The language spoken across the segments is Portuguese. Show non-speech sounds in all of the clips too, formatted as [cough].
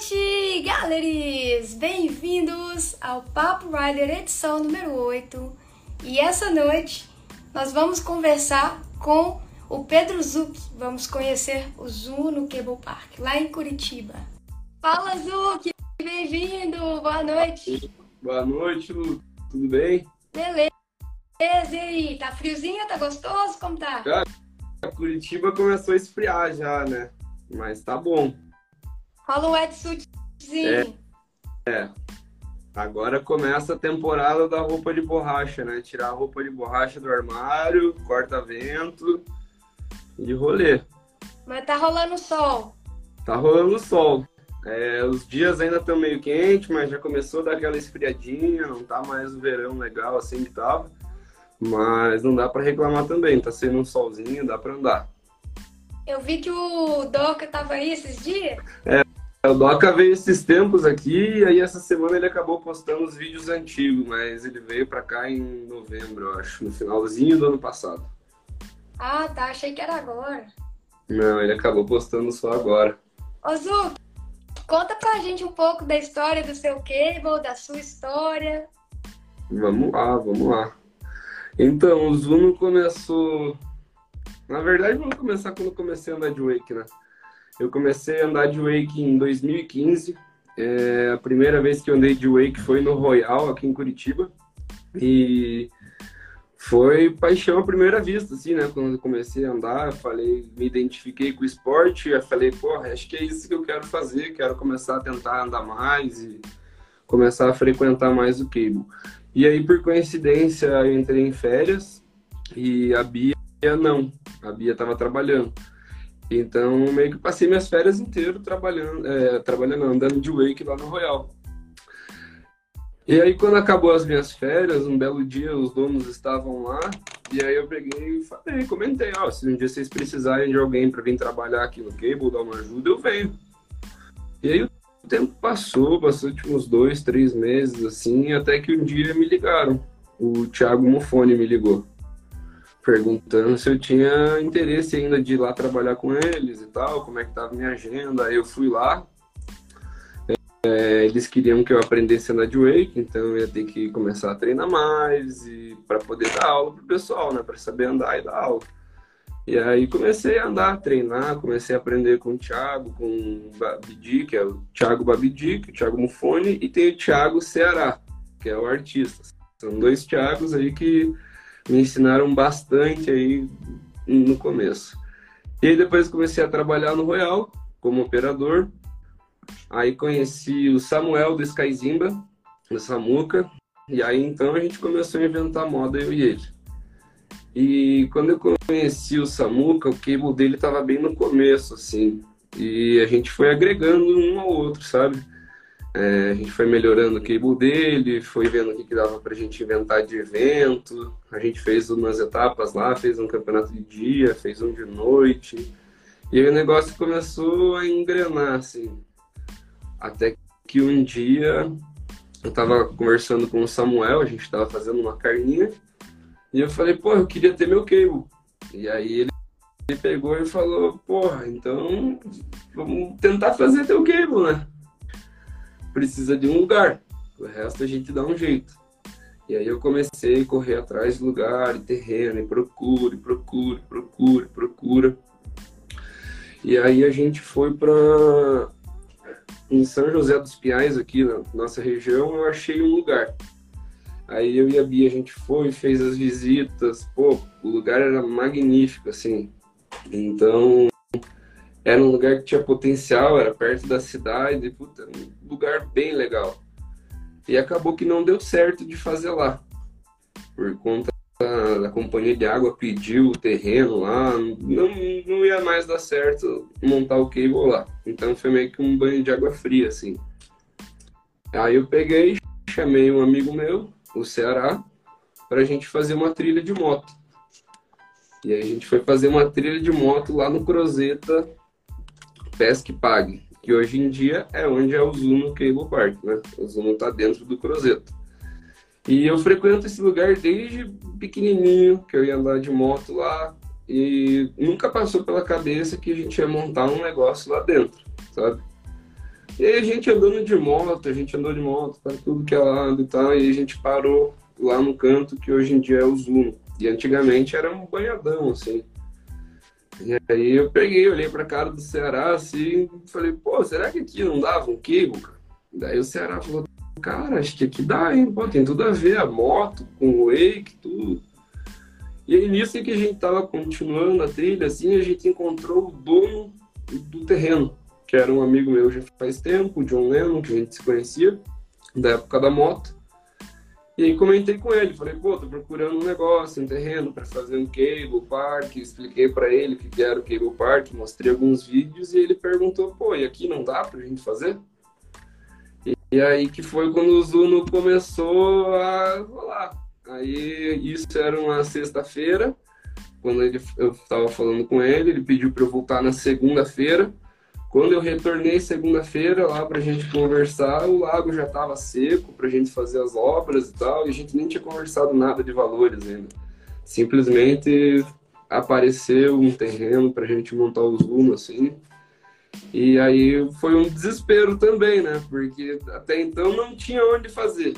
noite, galeries! Bem-vindos ao Papo Rider edição número 8. E essa noite nós vamos conversar com o Pedro Zuc. Vamos conhecer o Zoo no Cable Park, lá em Curitiba. Fala, Zuc! Bem-vindo! Boa noite! Boa noite, Lu. Tudo bem? Beleza! E aí, tá friozinho? Tá gostoso? Como tá? Cara, Curitiba começou a esfriar já, né? Mas tá bom. Rola um wetsuitzinho. É. é. Agora começa a temporada da roupa de borracha, né? Tirar a roupa de borracha do armário, corta-vento de rolê. Mas tá rolando sol. Tá rolando sol. É, os dias ainda estão meio quentes, mas já começou a dar aquela esfriadinha, não tá mais o verão legal assim que tava. Mas não dá para reclamar também, tá sendo um solzinho, dá para andar. Eu vi que o Doca tava aí esses dias. É, o Doca veio esses tempos aqui e aí essa semana ele acabou postando os vídeos antigos, mas ele veio para cá em novembro, eu acho, no finalzinho do ano passado. Ah, tá, achei que era agora. Não, ele acabou postando só agora. Ô Zu, conta pra gente um pouco da história do seu cable, da sua história. Vamos lá, vamos lá. Então, o Zuno começou. Na verdade, vamos começar quando eu comecei a andar de wake, né? Eu comecei a andar de wake em 2015. É, a primeira vez que eu andei de wake foi no Royal, aqui em Curitiba. E foi paixão à primeira vista, assim, né? Quando eu comecei a andar, falei, me identifiquei com o esporte, eu falei, porra, acho que é isso que eu quero fazer, quero começar a tentar andar mais e começar a frequentar mais o cable. E aí, por coincidência, eu entrei em férias e a Bia não, a Bia estava trabalhando. Então, meio que passei minhas férias inteiras trabalhando, é, trabalhando, andando de wake lá no Royal. E aí, quando acabou as minhas férias, um belo dia, os donos estavam lá, e aí eu peguei e falei, comentei, ó, se um dia vocês precisarem de alguém para vir trabalhar aqui no Cable, dar uma ajuda, eu venho. E aí o tempo passou, passou tipo uns dois, três meses, assim, até que um dia me ligaram. O Thiago Mofone me ligou perguntando se eu tinha interesse ainda de ir lá trabalhar com eles e tal, como é que tava minha agenda. Aí eu fui lá. É, eles queriam que eu aprendesse a andar de wake, então eu ia ter que começar a treinar mais e para poder dar aula pro pessoal, né, para saber andar e dar aula. E aí comecei a andar, treinar, comecei a aprender com o Thiago, com o Babidi, que é o Thiago Babidi, que é o Thiago Mufone, e tem o Thiago Ceará, que é o artista. São dois Thiagos aí que me ensinaram bastante aí no começo. E aí depois comecei a trabalhar no Royal como operador. Aí conheci o Samuel do Skyzimba, do Samuca. E aí então a gente começou a inventar moda, eu e ele. E quando eu conheci o Samuca, o cable dele estava bem no começo, assim. E a gente foi agregando um ao outro, sabe? É, a gente foi melhorando o cable dele, foi vendo o que, que dava pra gente inventar de evento. A gente fez umas etapas lá, fez um campeonato de dia, fez um de noite. E o negócio começou a engrenar, assim. Até que um dia eu tava conversando com o Samuel, a gente tava fazendo uma carninha. E eu falei, pô, eu queria ter meu cable. E aí ele pegou e falou, porra, então vamos tentar fazer teu cable, né? Precisa de um lugar. O resto a gente dá um jeito. E aí eu comecei a correr atrás de lugar, de terreno, e procura, procura, procura, procura. E aí a gente foi para em São José dos Pinhais, aqui na nossa região, eu achei um lugar. Aí eu e a Bia, a gente foi, fez as visitas, pô, o lugar era magnífico, assim. Então, era um lugar que tinha potencial, era perto da cidade, puta, um lugar bem legal. E acabou que não deu certo de fazer lá, por conta da, da companhia de água pediu o terreno lá, não, não ia mais dar certo montar o cable lá. Então foi meio que um banho de água fria, assim. Aí eu peguei, chamei um amigo meu, o Ceará, para a gente fazer uma trilha de moto. E aí a gente foi fazer uma trilha de moto lá no Crozeta, Pesque Pague, que hoje em dia é onde é o Zuno Cable Park, né? O Zuno está dentro do Cruzeiro. E eu frequento esse lugar desde pequenininho, que eu ia andar de moto lá, e nunca passou pela cabeça que a gente ia montar um negócio lá dentro, sabe? E aí a gente andando de moto, a gente andou de moto para tudo que é lado e tal, e a gente parou lá no canto que hoje em dia é o Zoom. E antigamente era um banhadão, assim. E aí eu peguei, olhei pra cara do Ceará assim, falei, pô, será que aqui não dava um cable, cara? Daí o Ceará falou, cara, acho que aqui dá, hein? Pô, tem tudo a ver, a moto com o wake, tudo. E aí nisso que a gente tava continuando a trilha, assim, a gente encontrou o dono do terreno, que era um amigo meu já faz tempo, o John Lennon, que a gente se conhecia, da época da moto. E aí comentei com ele, falei, pô, tô procurando um negócio, um terreno para fazer um cable park, expliquei para ele o que era o cable park, mostrei alguns vídeos e ele perguntou, pô, e aqui não dá pra gente fazer? E, e aí que foi quando o Zuno começou a rolar. Aí isso era uma sexta-feira, quando ele, eu estava falando com ele, ele pediu para eu voltar na segunda-feira. Quando eu retornei segunda-feira lá para a gente conversar, o lago já estava seco para a gente fazer as obras e tal, e a gente nem tinha conversado nada de valores ainda. Simplesmente apareceu um terreno para a gente montar os rumos assim. E aí foi um desespero também, né? Porque até então não tinha onde fazer.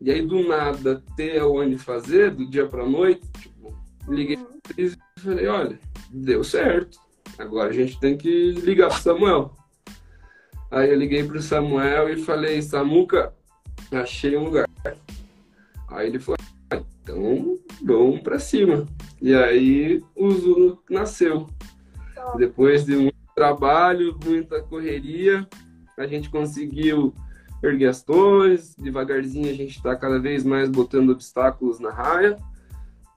E aí do nada ter onde fazer, do dia para noite, tipo, liguei e falei, olha, deu certo Agora a gente tem que ligar pro Samuel. Aí eu liguei pro Samuel e falei, Samuca, achei um lugar. Aí ele falou, ah, então vamos pra cima. E aí o Zuno nasceu. Depois de muito trabalho, muita correria, a gente conseguiu erguer as torres, devagarzinho a gente está cada vez mais botando obstáculos na raia.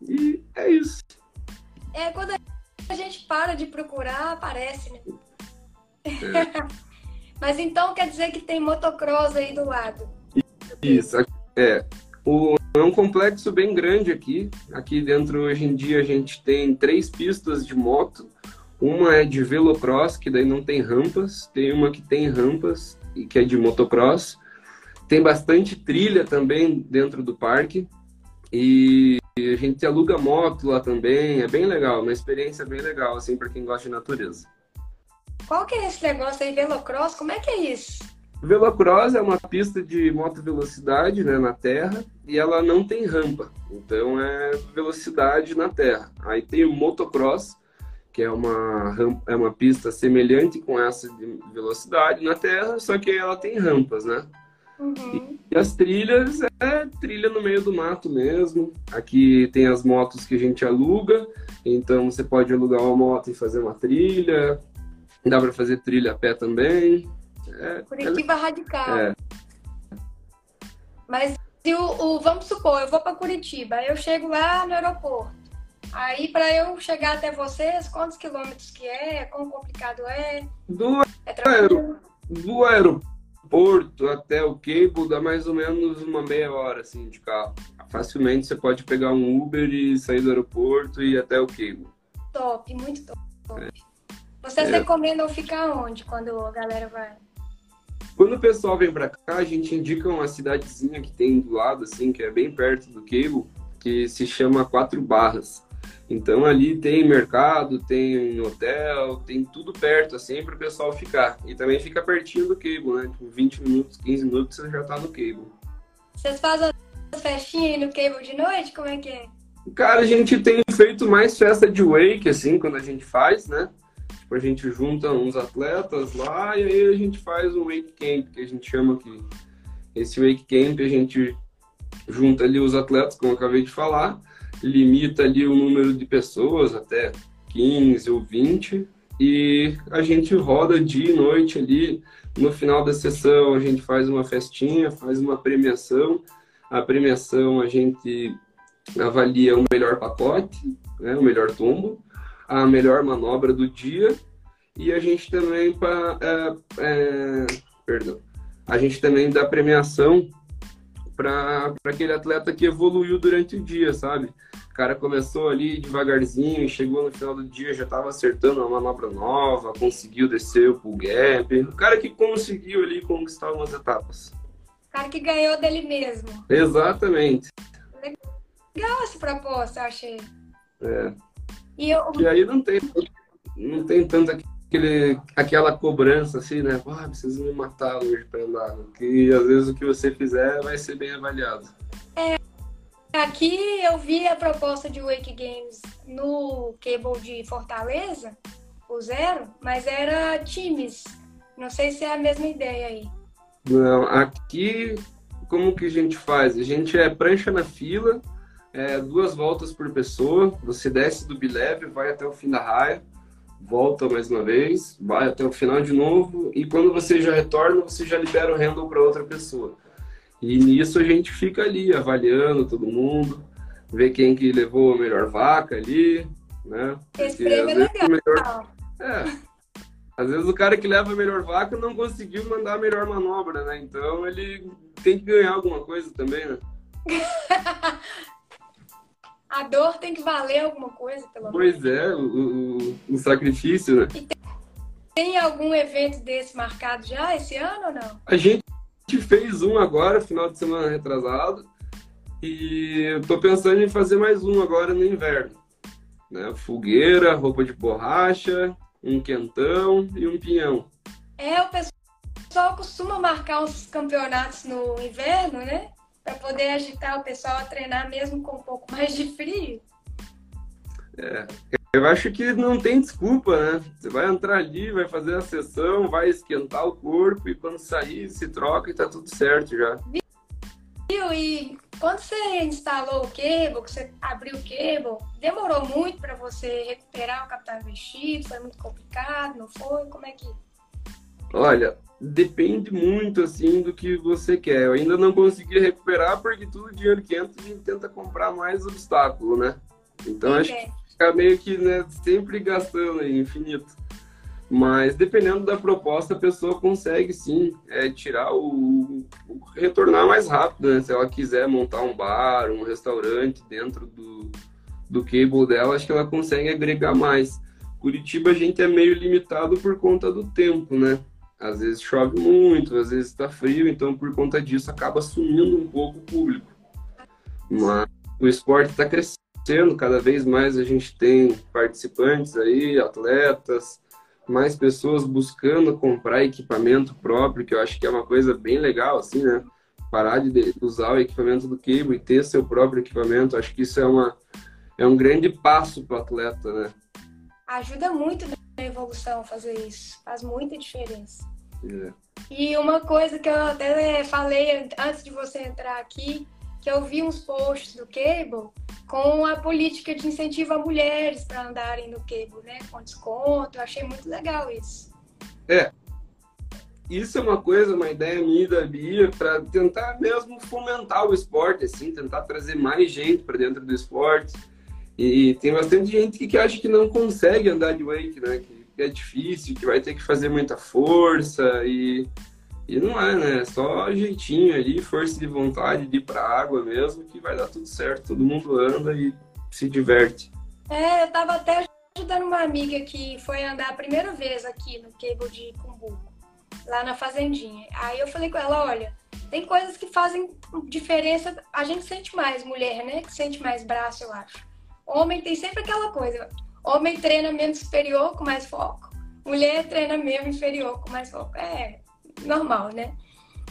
E é isso. É, quando a gente para de procurar, aparece, né? É. [laughs] Mas então quer dizer que tem motocross aí do lado. Isso, é. O, é um complexo bem grande aqui. Aqui dentro, hoje em dia, a gente tem três pistas de moto. Uma é de velocross, que daí não tem rampas. Tem uma que tem rampas, e que é de motocross. Tem bastante trilha também dentro do parque. E a gente aluga moto lá também, é bem legal, uma experiência bem legal, assim, para quem gosta de natureza. Qual que é esse negócio aí, velocross? Como é que é isso? Velocross é uma pista de moto velocidade né, na terra e ela não tem rampa, então é velocidade na terra. Aí tem o motocross, que é uma, rampa, é uma pista semelhante com essa de velocidade na terra, só que ela tem rampas, né? Uhum. E as trilhas é trilha no meio do mato mesmo. Aqui tem as motos que a gente aluga, então você pode alugar uma moto e fazer uma trilha. Dá para fazer trilha a pé também. É, Curitiba é... radical. É. Mas se o, o, vamos supor, eu vou para Curitiba, eu chego lá no aeroporto. Aí para eu chegar até vocês, quantos quilômetros que é? Quão complicado é? Do, é aer... do aeroporto Porto até o Cable dá mais ou menos uma meia hora assim de carro. Facilmente você pode pegar um Uber e sair do aeroporto e ir até o Cable. Top, muito top. É. Vocês é. recomendam ficar onde quando a galera vai? Quando o pessoal vem para cá, a gente indica uma cidadezinha que tem do lado, assim, que é bem perto do Cable, que se chama Quatro Barras. Então ali tem mercado, tem hotel, tem tudo perto, assim, para o pessoal ficar. E também fica pertinho do cable, né? Tipo, 20 minutos, 15 minutos você já tá no cable. Vocês fazem as festinhas aí no cable de noite? Como é que é? Cara, a gente tem feito mais festa de wake, assim, quando a gente faz, né? Tipo, a gente junta uns atletas lá e aí a gente faz um wake camp, que a gente chama aqui. Esse wake camp a gente junta ali os atletas, como eu acabei de falar, limita ali o número de pessoas, até 15 ou 20, e a gente roda dia e noite ali. No final da sessão, a gente faz uma festinha, faz uma premiação. A premiação a gente avalia o melhor pacote, né, o melhor tombo, a melhor manobra do dia e a gente também para é, é, perdão, a gente também dá premiação para aquele atleta que evoluiu durante o dia, sabe? O cara começou ali devagarzinho, chegou no final do dia, já estava acertando uma manobra nova, conseguiu descer o pull gap. O cara que conseguiu ali conquistar umas etapas. O cara que ganhou dele mesmo. Exatamente. Legal essa proposta, eu achei. É. E, eu... e aí não tem, não tem tanta aquele, aquela cobrança assim, né? Ah, precisa me matar hoje para andar. Que às vezes o que você fizer vai ser bem avaliado. É, aqui eu vi a proposta de Wake Games no Cable de Fortaleza, o Zero, mas era times. Não sei se é a mesma ideia aí. Não, aqui como que a gente faz? A gente é prancha na fila, é, duas voltas por pessoa. Você desce do bileve, vai até o fim da raia volta mais uma vez, vai até o final de novo, e quando você já retorna, você já libera o handle para outra pessoa. E nisso a gente fica ali avaliando todo mundo, vê quem que levou a melhor vaca ali, né? Esse prêmio é legal. Melhor... É. Às vezes o cara que leva a melhor vaca não conseguiu mandar a melhor manobra, né? Então ele tem que ganhar alguma coisa também, né? [laughs] A dor tem que valer alguma coisa, pelo menos. Pois é, o, o, o sacrifício, né? Tem, tem, algum evento desse marcado já esse ano ou não? A gente fez um agora, final de semana retrasado. E eu tô pensando em fazer mais um agora no inverno. Né? Fogueira, roupa de borracha, um quentão e um pinhão. É, o pessoal costuma marcar uns campeonatos no inverno, né? para poder agitar o pessoal a treinar mesmo com um pouco mais de frio. É, eu acho que não tem desculpa, né? Você vai entrar ali, vai fazer a sessão, vai esquentar o corpo e quando sair se troca e tá tudo certo já. Viu? E quando você instalou o cable, que você abriu o cable, demorou muito para você recuperar o capital investido? Foi muito complicado? Não foi? Como é que? Olha, depende muito assim do que você quer. Eu ainda não consegui recuperar porque tudo dinheiro que entra a gente tenta comprar mais obstáculo, né? Então acho que fica meio que né, sempre gastando aí, infinito. Mas dependendo da proposta, a pessoa consegue sim é, tirar o, o, retornar mais rápido, né? Se ela quiser montar um bar, um restaurante dentro do, do cable dela, acho que ela consegue agregar mais. Curitiba a gente é meio limitado por conta do tempo, né? às vezes chove muito, às vezes está frio, então por conta disso acaba sumindo um pouco o público. Mas o esporte está crescendo, cada vez mais a gente tem participantes aí, atletas, mais pessoas buscando comprar equipamento próprio, que eu acho que é uma coisa bem legal, assim, né? Parar de usar o equipamento do Cable e ter seu próprio equipamento, acho que isso é, uma, é um grande passo para o atleta, né? Ajuda muito na evolução fazer isso, faz muita diferença. É. E uma coisa que eu até falei antes de você entrar aqui, que eu vi uns posts do Cable com a política de incentivo a mulheres para andarem no Cable, né? Com desconto. Eu achei muito legal isso. É. Isso é uma coisa, uma ideia minha da Bia, para tentar mesmo fomentar o esporte, assim, tentar trazer mais gente para dentro do esporte. E tem bastante gente que acha que não consegue andar de wake, né? Que que é difícil, que vai ter que fazer muita força e, e não é, né? É só jeitinho ali, força de vontade de ir pra água mesmo, que vai dar tudo certo. Todo mundo anda e se diverte. É, eu tava até ajudando uma amiga que foi andar a primeira vez aqui no cable de Cumbuco, lá na fazendinha. Aí eu falei com ela, olha, tem coisas que fazem diferença, a gente sente mais, mulher, né? Que sente mais braço, eu acho. Homem tem sempre aquela coisa, Homem treina menos superior com mais foco, mulher treina mesmo inferior com mais foco. É normal, né?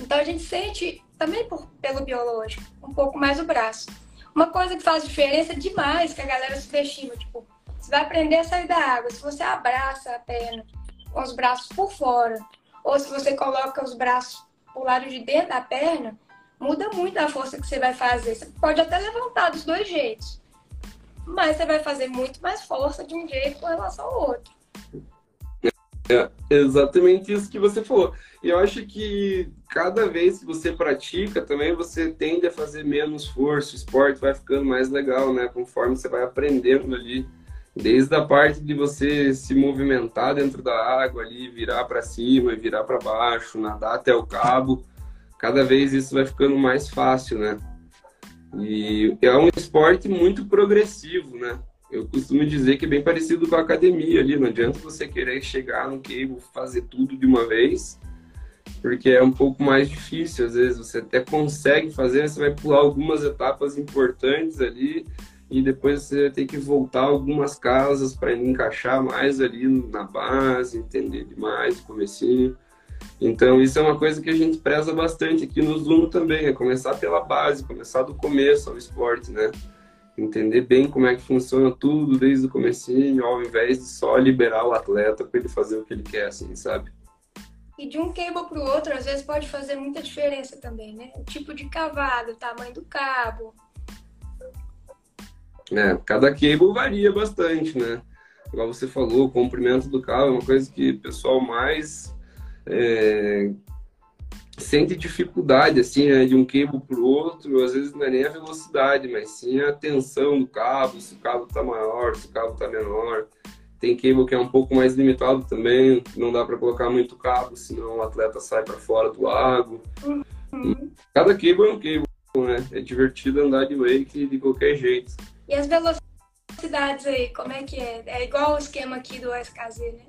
Então a gente sente, também por, pelo biológico, um pouco mais o braço. Uma coisa que faz diferença demais que a galera subestima, tipo, você vai aprender a sair da água. Se você abraça a perna com os braços por fora, ou se você coloca os braços pro lado de dentro da perna, muda muito a força que você vai fazer. Você pode até levantar dos dois jeitos mas você vai fazer muito mais força de um jeito com relação ao outro. É exatamente isso que você falou. E eu acho que cada vez que você pratica, também você tende a fazer menos força, o esporte vai ficando mais legal, né? Conforme você vai aprendendo ali. Desde a parte de você se movimentar dentro da água ali, virar para cima, virar para baixo, nadar até o cabo, cada vez isso vai ficando mais fácil, né? E é um esporte muito progressivo, né? Eu costumo dizer que é bem parecido com a academia ali. Não adianta você querer chegar no cable, fazer tudo de uma vez, porque é um pouco mais difícil. Às vezes você até consegue fazer, você vai pular algumas etapas importantes ali e depois você vai ter que voltar algumas casas para encaixar mais ali na base, entender demais o comecinho. Então isso é uma coisa que a gente preza bastante aqui no Zuno também, é começar pela base, começar do começo ao esporte, né? Entender bem como é que funciona tudo desde o comecinho, ao invés de só liberar o atleta para ele fazer o que ele quer, assim, sabe? E de um cable para o outro, às vezes pode fazer muita diferença também, né? O tipo de cavado, o tamanho do cabo, é, cada cable varia bastante, né? Igual você falou, o comprimento do cabo é uma coisa que o pessoal mais é, sente dificuldade, assim, né? de um cable para o outro. Às vezes não é nem a velocidade, mas sim a tensão do cabo, se o cabo está maior, se o cabo está menor. Tem cable que é um pouco mais limitado também, não dá para colocar muito cabo, senão o atleta sai para fora do lago. Uhum. Cada cable é um cable, né? É divertido andar de wake de qualquer jeito. E as velocidades aí, como é que é? É igual o esquema aqui do SKZ, né?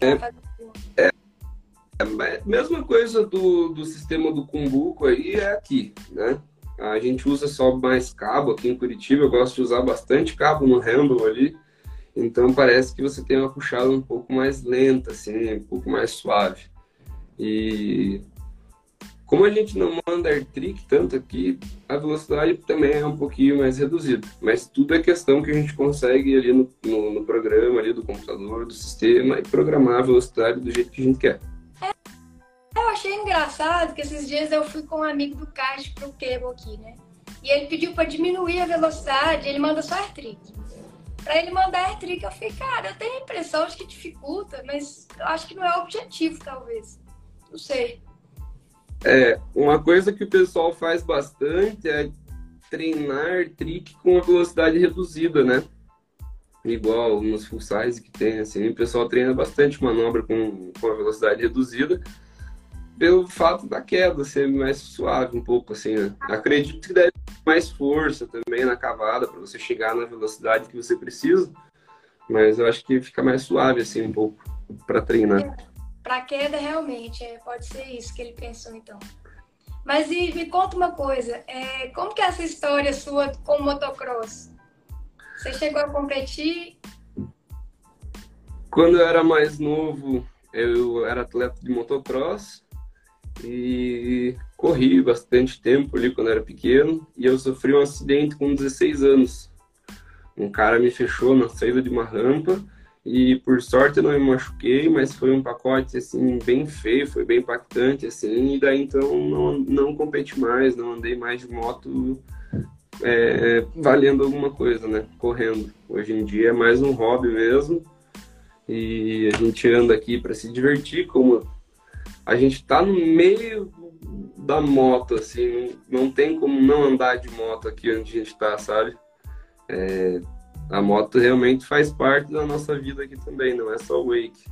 É, é, é, é mesma coisa do, do sistema do Cumbuco aí é aqui, né? A gente usa só mais cabo aqui em Curitiba, eu gosto de usar bastante cabo no handle ali, então parece que você tem uma puxada um pouco mais lenta, assim, um pouco mais suave. E como a gente não manda air trick tanto aqui, a velocidade também é um pouquinho mais reduzida. Mas tudo é questão que a gente consegue ali no, no, no programa ali do computador, do sistema, e programar a velocidade do jeito que a gente quer. Eu achei engraçado que esses dias eu fui com um amigo do Caixa pro cable aqui, né? E ele pediu para diminuir a velocidade, ele manda só air trick. Pra ele mandar air trick, eu falei, cara, eu tenho a impressão de que dificulta, mas eu acho que não é o objetivo, talvez. Não sei. É, uma coisa que o pessoal faz bastante é treinar trick com a velocidade reduzida, né? Igual nos full size que tem, assim, o pessoal treina bastante manobra com, com a velocidade reduzida pelo fato da queda ser mais suave um pouco, assim, né? Acredito que deve ter mais força também na cavada para você chegar na velocidade que você precisa, mas eu acho que fica mais suave, assim, um pouco para treinar. Para queda, realmente, é, pode ser isso que ele pensou, então. Mas e, me conta uma coisa, é, como que é essa história sua com o motocross? Você chegou a competir? Quando eu era mais novo, eu era atleta de motocross e corri bastante tempo ali quando era pequeno e eu sofri um acidente com 16 anos. Um cara me fechou na saída de uma rampa e por sorte eu não me machuquei, mas foi um pacote assim bem feio, foi bem impactante assim, e daí então não, não competi mais, não andei mais de moto é, valendo alguma coisa, né? Correndo. Hoje em dia é mais um hobby mesmo. E a gente anda aqui para se divertir, como a gente está no meio da moto, assim, não tem como não andar de moto aqui onde a gente está, sabe? É, a moto realmente faz parte da nossa vida aqui também, não é só o wake.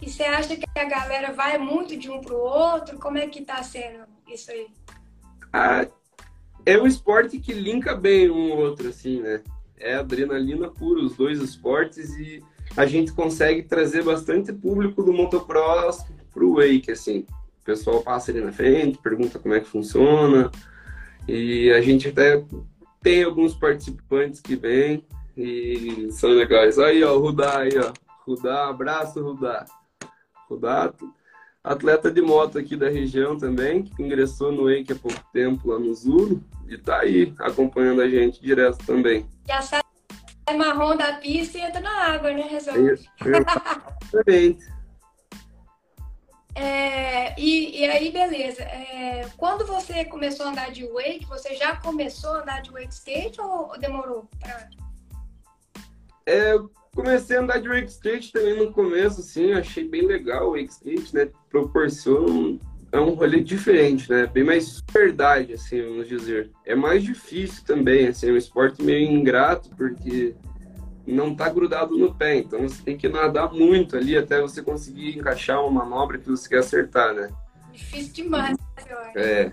E você acha que a galera vai muito de um pro outro? Como é que tá sendo isso aí? Ah, é um esporte que linka bem um outro, assim, né? É adrenalina pura, os dois esportes, e a gente consegue trazer bastante público do motocross pro wake, assim. O pessoal passa ali na frente, pergunta como é que funciona, e a gente até tem alguns participantes que vêm e são legais. Aí, ó, o Rudá aí, ó. Rudá, abraço, Rudá. Rudá, atleta de moto aqui da região também, que ingressou no Wake há pouco tempo lá no Zuro e tá aí acompanhando a gente direto também. Já sai marrom da pista e entra na água, né, Resolve? Exatamente. [laughs] É, e, e, aí, beleza. É, quando você começou a andar de wake, você já começou a andar de wake skate ou, ou demorou? Pra... É, eu comecei a andar de wake skate também no começo, assim, achei bem legal o wake skate, né? Proporciona um, é um rolê diferente, né? Bem mais verdade, assim, vamos dizer. É mais difícil também, assim, é um esporte meio ingrato, porque não tá grudado no pé, então você tem que nadar muito ali até você conseguir encaixar uma manobra que você quer acertar, né? Difícil demais, eu acho. É.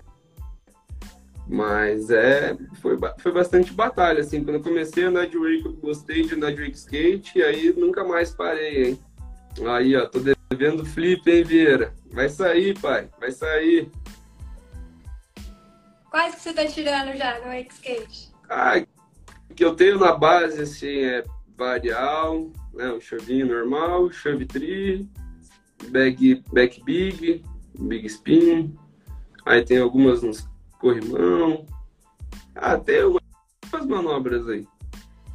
Mas é, foi, foi bastante batalha, assim. Quando eu comecei a andar de wake, eu gostei de andar de wake skate, e aí nunca mais parei, hein? Aí, ó, tô devendo flip, hein, Vieira? Vai sair, pai, vai sair. Quais que você tá tirando já no wake skate? Ah, que eu tenho na base, assim, é varial, né? Um chovinho normal, chove tri, back, back big, big spin. Aí tem algumas nos corrimão. Ah, tem umas manobras aí.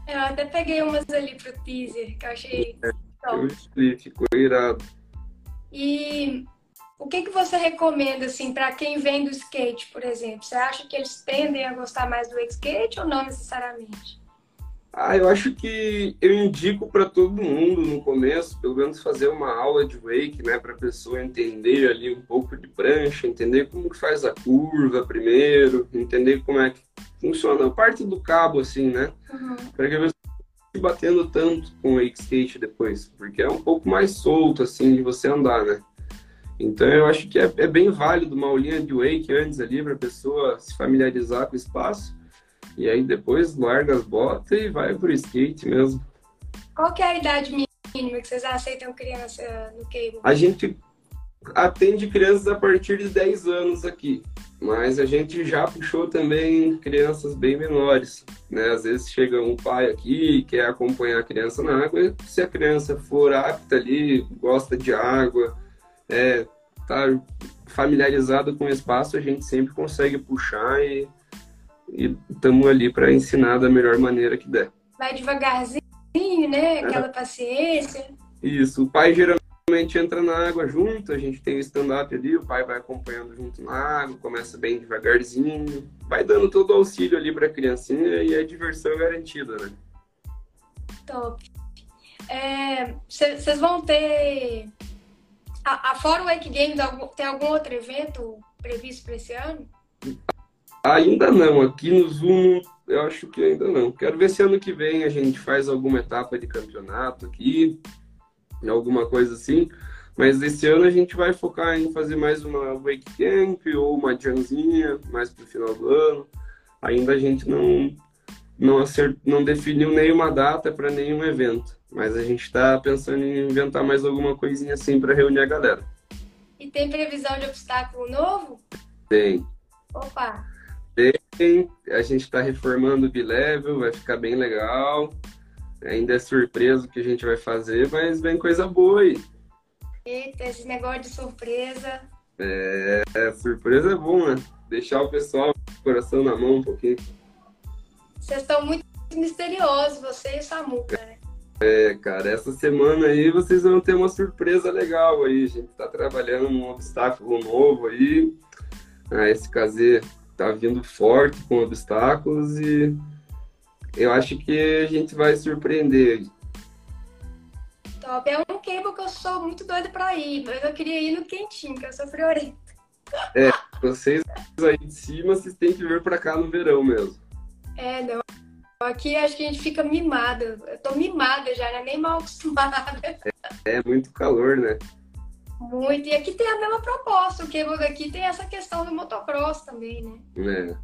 Eu até peguei umas ali pro teaser, que eu achei é, top. Ficou irado. E o que, que você recomenda, assim, para quem vem do skate, por exemplo? Você acha que eles tendem a gostar mais do skate ou não necessariamente? Ah, eu acho que eu indico para todo mundo no começo, pelo menos fazer uma aula de wake, né, para a pessoa entender ali um pouco de prancha, entender como que faz a curva primeiro, entender como é que funciona a parte do cabo, assim, né, uhum. para que a pessoa não batendo tanto com o wake skate depois, porque é um pouco mais solto, assim, de você andar, né. Então eu acho que é, é bem válido uma aulinha de wake antes ali para a pessoa se familiarizar com o espaço e aí depois larga as botas e vai pro skate mesmo. Qual que é a idade mínima que vocês aceitam criança no cable? A gente atende crianças a partir de 10 anos aqui, mas a gente já puxou também crianças bem menores, né? Às vezes chega um pai aqui quer acompanhar a criança na água, se a criança for apta ali, gosta de água, é, tá familiarizada com o espaço, a gente sempre consegue puxar e e estamos ali para ensinar da melhor maneira que der. Vai devagarzinho, né? Aquela é. paciência. Isso. O pai geralmente entra na água junto, a gente tem o stand-up ali, o pai vai acompanhando junto na água, começa bem devagarzinho, vai dando todo o auxílio ali para a criancinha e a diversão garantida, né? Top. Vocês é, vão ter. A, a fora o Wake Games, tem algum outro evento previsto para esse ano? Ainda não, aqui no Zoom eu acho que ainda não. Quero ver se ano que vem a gente faz alguma etapa de campeonato aqui, alguma coisa assim. Mas esse ano a gente vai focar em fazer mais uma Wake Camp ou uma Janzinha mais pro final do ano. Ainda a gente não não, acert, não definiu nenhuma data para nenhum evento, mas a gente está pensando em inventar mais alguma coisinha assim para reunir a galera. E tem previsão de obstáculo novo? Tem. Opa! Tem, a gente está reformando o B-Level, vai ficar bem legal. Ainda é surpresa o que a gente vai fazer, mas vem coisa boa aí. Eita, esse negócio de surpresa. É, é surpresa é bom, né? Deixar o pessoal com o coração na mão um pouquinho. Vocês estão muito misteriosos, você e o Samuca, né? É, cara, essa semana aí vocês vão ter uma surpresa legal aí. A gente tá trabalhando num obstáculo novo aí. Ah, esse KZ tá vindo forte com obstáculos e eu acho que a gente vai surpreender. Top. É um cable que eu sou muito doida pra ir, mas eu queria ir no quentinho, que eu sou friorenta. É, vocês aí de cima, vocês têm que vir pra cá no verão mesmo. É, não. Aqui acho que a gente fica mimada. Eu tô mimada já, né? Nem mal acostumada. É, é muito calor, né? Muito. E aqui tem a mesma proposta. O cable daqui tem essa questão do motocross também, né? É.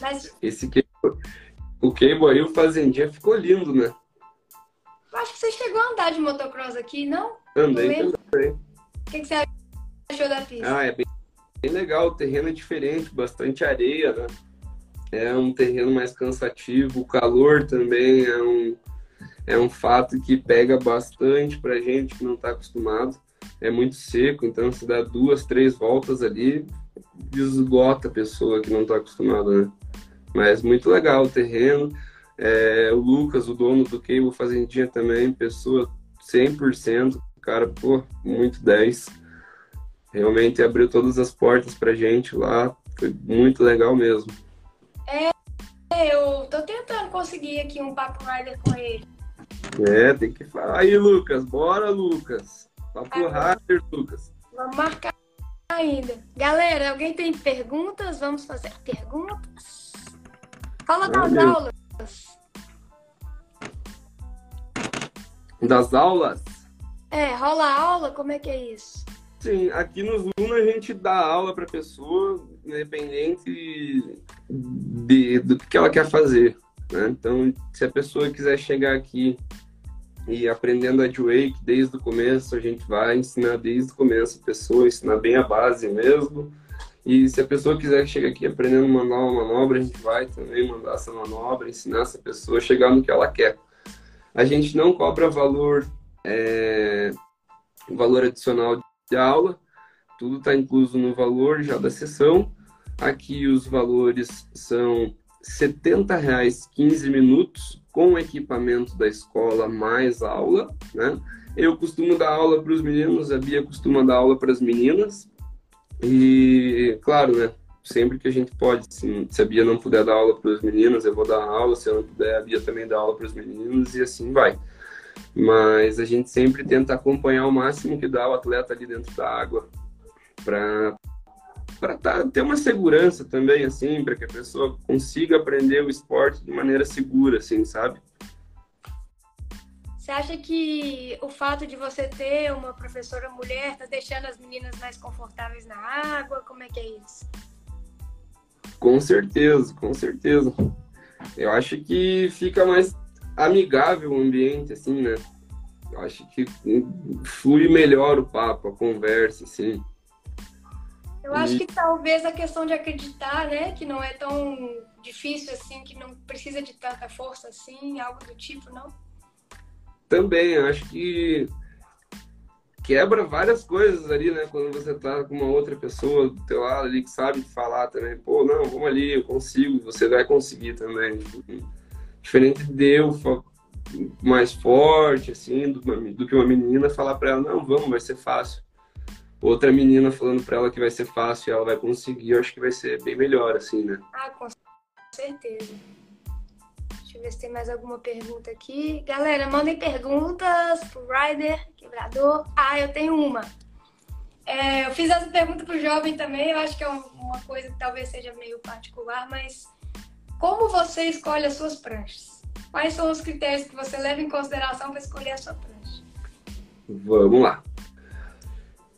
Mas... Esse cable, o cable aí, o Fazendinha, ficou lindo, né? Eu acho que você chegou a andar de motocross aqui, não? Andei não também. O que, que você achou da pista? Ah, é bem, bem legal. O terreno é diferente, bastante areia, né? É um terreno mais cansativo. O calor também é um, é um fato que pega bastante pra gente que não tá acostumado é muito seco, então se dá duas, três voltas ali, esgota a pessoa que não está acostumada, né? Mas muito legal o terreno. É, o Lucas, o dono do Cable Fazendinha também, pessoa 100%, cara, pô, muito 10. Realmente abriu todas as portas pra gente lá, foi muito legal mesmo. É, eu tô tentando conseguir aqui um papo rider com ele. É, tem que falar. Aí, Lucas, bora, Lucas. Papo rápido, Lucas. Vamos marcar ainda. Galera, alguém tem perguntas? Vamos fazer perguntas? Fala das aulas. Das aulas? É, rola aula? Como é que é isso? Sim, aqui no Zoom a gente dá aula para pessoa, independente de, do que ela quer fazer. Né? Então, se a pessoa quiser chegar aqui e aprendendo a Wake desde o começo, a gente vai ensinar desde o começo a pessoa, ensinar bem a base mesmo. E se a pessoa quiser chegar aqui aprendendo uma nova manobra, a gente vai também mandar essa manobra, ensinar essa pessoa a chegar no que ela quer. A gente não cobra valor, é, valor adicional de aula, tudo está incluso no valor já da sessão. Aqui os valores são R$ 70,00 15 minutos com equipamento da escola mais aula, né? Eu costumo dar aula para os meninos, a Bia costuma dar aula para as meninas. E, claro, né? Sempre que a gente pode, se, se a Bia não puder dar aula para os meninos, eu vou dar aula. Se eu não puder, a Bia também dá aula para os meninos e assim vai. Mas a gente sempre tenta acompanhar o máximo que dá o atleta ali dentro da água para para tá, ter uma segurança também, assim, para que a pessoa consiga aprender o esporte de maneira segura, assim, sabe? Você acha que o fato de você ter uma professora mulher está deixando as meninas mais confortáveis na água? Como é que é isso? Com certeza, com certeza. Eu acho que fica mais amigável o ambiente, assim, né? Eu acho que flui melhor o papo, a conversa, assim. Eu acho que talvez a questão de acreditar, né, que não é tão difícil assim, que não precisa de tanta força assim, algo do tipo, não? também acho que quebra várias coisas ali, né? Quando você tá com uma outra pessoa do teu lado ali que sabe falar também, pô, não, vamos ali, eu consigo, você vai conseguir também. Diferente de eu mais forte, assim, do, do que uma menina falar para ela, não, vamos, vai ser fácil. Outra menina falando para ela que vai ser fácil e ela vai conseguir, eu acho que vai ser bem melhor, assim, né? Ah, com certeza. Deixa eu ver se tem mais alguma pergunta aqui. Galera, mandem perguntas pro Rider, quebrador. Ah, eu tenho uma. É, eu fiz essa pergunta pro jovem também, eu acho que é uma coisa que talvez seja meio particular, mas como você escolhe as suas pranchas? Quais são os critérios que você leva em consideração para escolher a sua prancha? Vamos lá.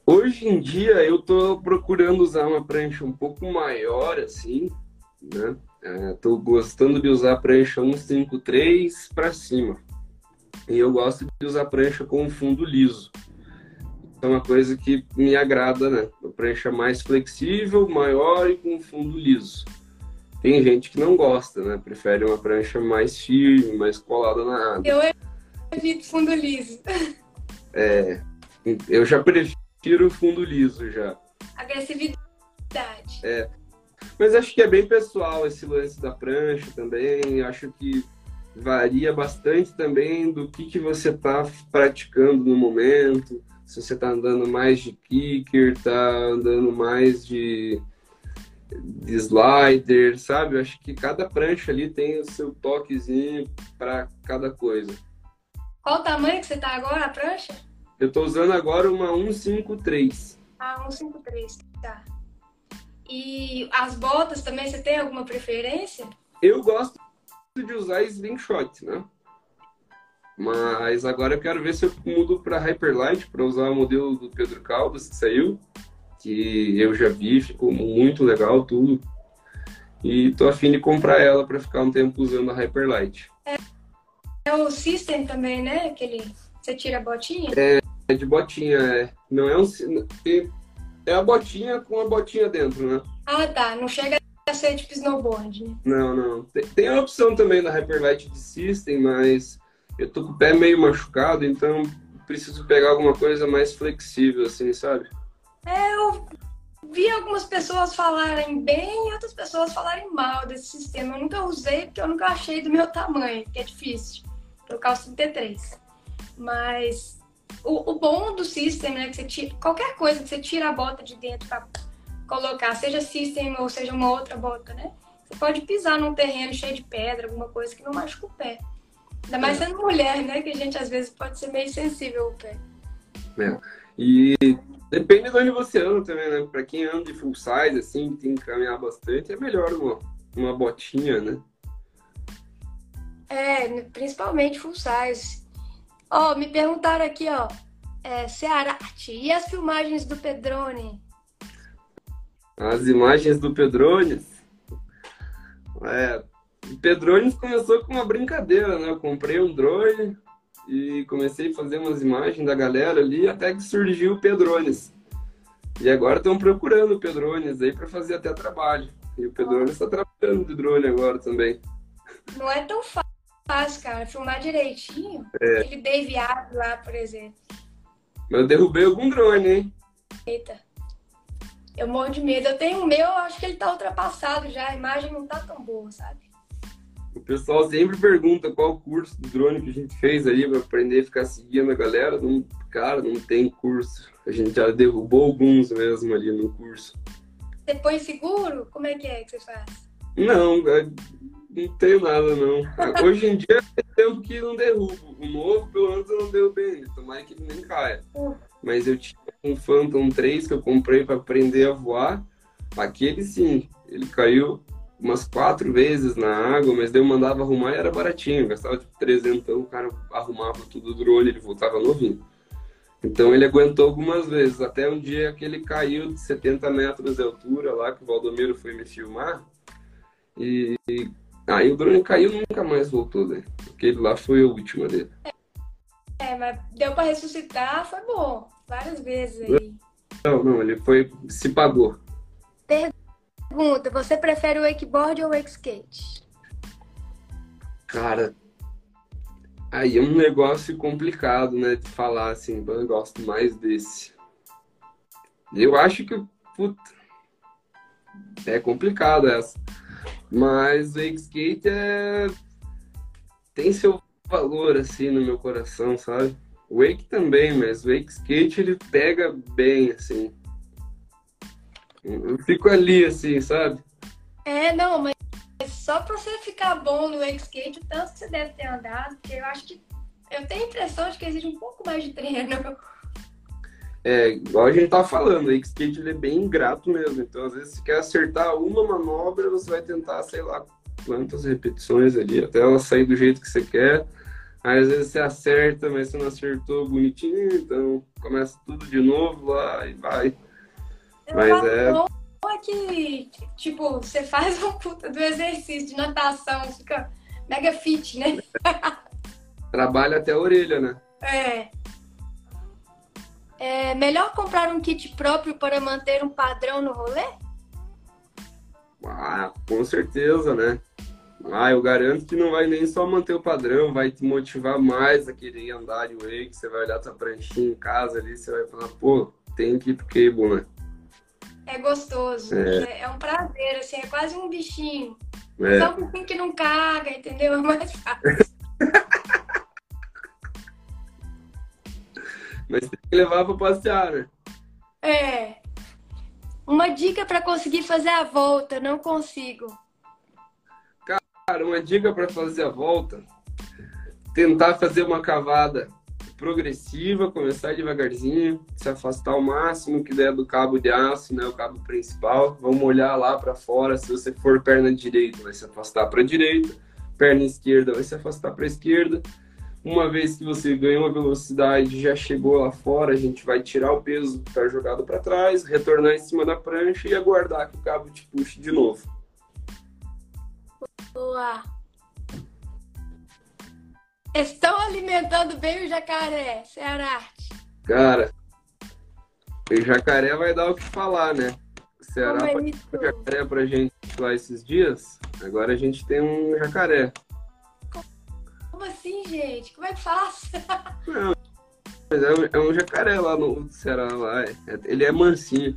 Hoje em dia eu estou procurando usar uma prancha um pouco maior, assim, né? Estou é, gostando de usar prancha 153 para cima. E eu gosto de usar prancha com fundo liso. É uma coisa que me agrada, né? A prancha mais flexível, maior e com fundo liso. Tem gente que não gosta, né? Prefere uma prancha mais firme, mais colada na água. Eu evito fundo liso. É, eu já prefiro fundo liso já. Agressividade. É, mas acho que é bem pessoal esse lance da prancha também. Acho que varia bastante também do que, que você está praticando no momento. Se você está andando mais de kicker, está andando mais de, de slider, sabe? Acho que cada prancha ali tem o seu toquezinho para cada coisa. Qual o tamanho que você está agora, a prancha? Eu estou usando agora uma 153. Ah, 153, tá. E as botas também, você tem alguma preferência? Eu gosto de usar slingshot, né? Mas agora eu quero ver se eu mudo para Hyperlight para usar o modelo do Pedro Caldas que saiu, que eu já vi, ficou muito legal tudo. E tô afim de comprar ela para ficar um tempo usando a Hyperlight. É, é o System também, né? Aquele você tira a botinha? É, é de botinha, é. Não é um é a botinha com a botinha dentro, né? Ah, tá. Não chega a ser tipo snowboard, né? Não, não. Tem, tem a opção também da Hyperlight de System, mas eu tô com o pé meio machucado, então preciso pegar alguma coisa mais flexível, assim, sabe? É, eu vi algumas pessoas falarem bem e outras pessoas falarem mal desse sistema. Eu nunca usei porque eu nunca achei do meu tamanho, que é difícil. Eu calço 33. Mas o, o bom do System, né, que você tira, qualquer coisa que você tira a bota de dentro para colocar, seja System ou seja uma outra bota, né? Você pode pisar num terreno cheio de pedra, alguma coisa que não machuca o pé. Ainda mais sendo mulher, né? Que a gente às vezes pode ser meio sensível ao pé. É. E depende de onde você anda também, né? Pra quem anda de full size, assim, tem que caminhar bastante, é melhor uma, uma botinha, né? É, principalmente full size. Ó, oh, me perguntaram aqui, ó. É, Cearate, e as filmagens do Pedrone? As imagens do Pedrones? É, o Pedrones começou com uma brincadeira, né? Eu comprei um drone e comecei a fazer umas imagens da galera ali até que surgiu o Pedrones. E agora estão procurando Pedrones aí para fazer até trabalho. E o Pedrones está trabalhando de drone agora também. Não é tão fácil, cara, filmar direitinho. É. Aquele Abe lá, por exemplo. Mas eu derrubei algum drone, hein? Eita. Eu morro de medo. Eu tenho o meu, acho que ele tá ultrapassado já. A imagem não tá tão boa, sabe? O pessoal sempre pergunta qual o curso do drone que a gente fez aí para aprender a ficar seguindo a galera. Não, cara, não tem curso. A gente já derrubou alguns mesmo ali no curso. Você põe seguro? Como é que é que você faz? Não, é, não tenho nada, não. Hoje em dia tempo que não derrubo. O novo, pelo menos, eu não derrubei ainda. Tomara que ele nem caia. Mas eu tinha um Phantom 3 que eu comprei para aprender a voar. Aquele sim, ele caiu umas quatro vezes na água, mas daí eu mandava arrumar e era baratinho. Gastava tipo 300, então o cara arrumava tudo do drone, ele voltava novinho. Então ele aguentou algumas vezes, até um dia que ele caiu de 70 metros de altura lá, que o Valdomiro foi me filmar. E aí o drone caiu e nunca mais voltou, né? Aquele lá foi a última dele. É, mas deu para ressuscitar, foi bom. Várias vezes aí. Não, não, ele foi. se pagou. Pergunta, você prefere o wakeboard ou o wake skate? Cara, Aí é um negócio complicado, né? De falar assim, eu gosto mais desse. Eu acho que, puta, é complicado essa. Mas o skate é... tem seu valor, assim, no meu coração, sabe? O wake também, mas o wake skate ele pega bem, assim. Eu fico ali, assim, sabe? É, não, mas só para você ficar bom no wake skate, tanto que você deve ter andado, porque eu acho que eu tenho a impressão de que existe um pouco mais de treino. É, igual a gente tá falando, o wake skate ele é bem ingrato mesmo. Então, às vezes, você quer acertar uma manobra, você vai tentar, sei lá, quantas repetições ali, até ela sair do jeito que você quer. Aí, às vezes, você acerta, mas você não acertou bonitinho, então começa tudo de novo lá e vai. Eu mas é é que, tipo, você faz um puta do exercício de natação, fica mega fit, né? Trabalha até a orelha, né? É. É melhor comprar um kit próprio para manter um padrão no rolê? Ah, com certeza, né? Ah, eu garanto que não vai nem só manter o padrão, vai te motivar mais a querer andar de wake. Você vai olhar tua pranchinha em casa ali, você vai falar, pô, tem que ir pro cable, né? é gostoso. É. é um prazer, assim, é quase um bichinho. É. Só um bichinho que não caga, entendeu? É mais fácil. [laughs] Mas tem que levar pra passear, né? É. Uma dica para conseguir fazer a volta, não consigo. Cara, uma dica para fazer a volta, tentar fazer uma cavada progressiva, começar devagarzinho, se afastar o máximo que der do cabo de aço, né, o cabo principal. Vamos olhar lá para fora. Se você for perna direita, vai se afastar para direita. Perna esquerda vai se afastar para esquerda. Uma vez que você ganhou a velocidade, já chegou lá fora, a gente vai tirar o peso que está jogado para trás, retornar em cima da prancha e aguardar que o cabo te puxe de novo. Boa! Estão alimentando bem o jacaré, Ceará. Cara, o jacaré vai dar o que falar, né? O Ceará é o jacaré pra gente lá esses dias. Agora a gente tem um jacaré. Assim, gente? Como é que faz? Não, mas é um, é um, jacaré lá no Ceará. Lá. É, ele é mansinho.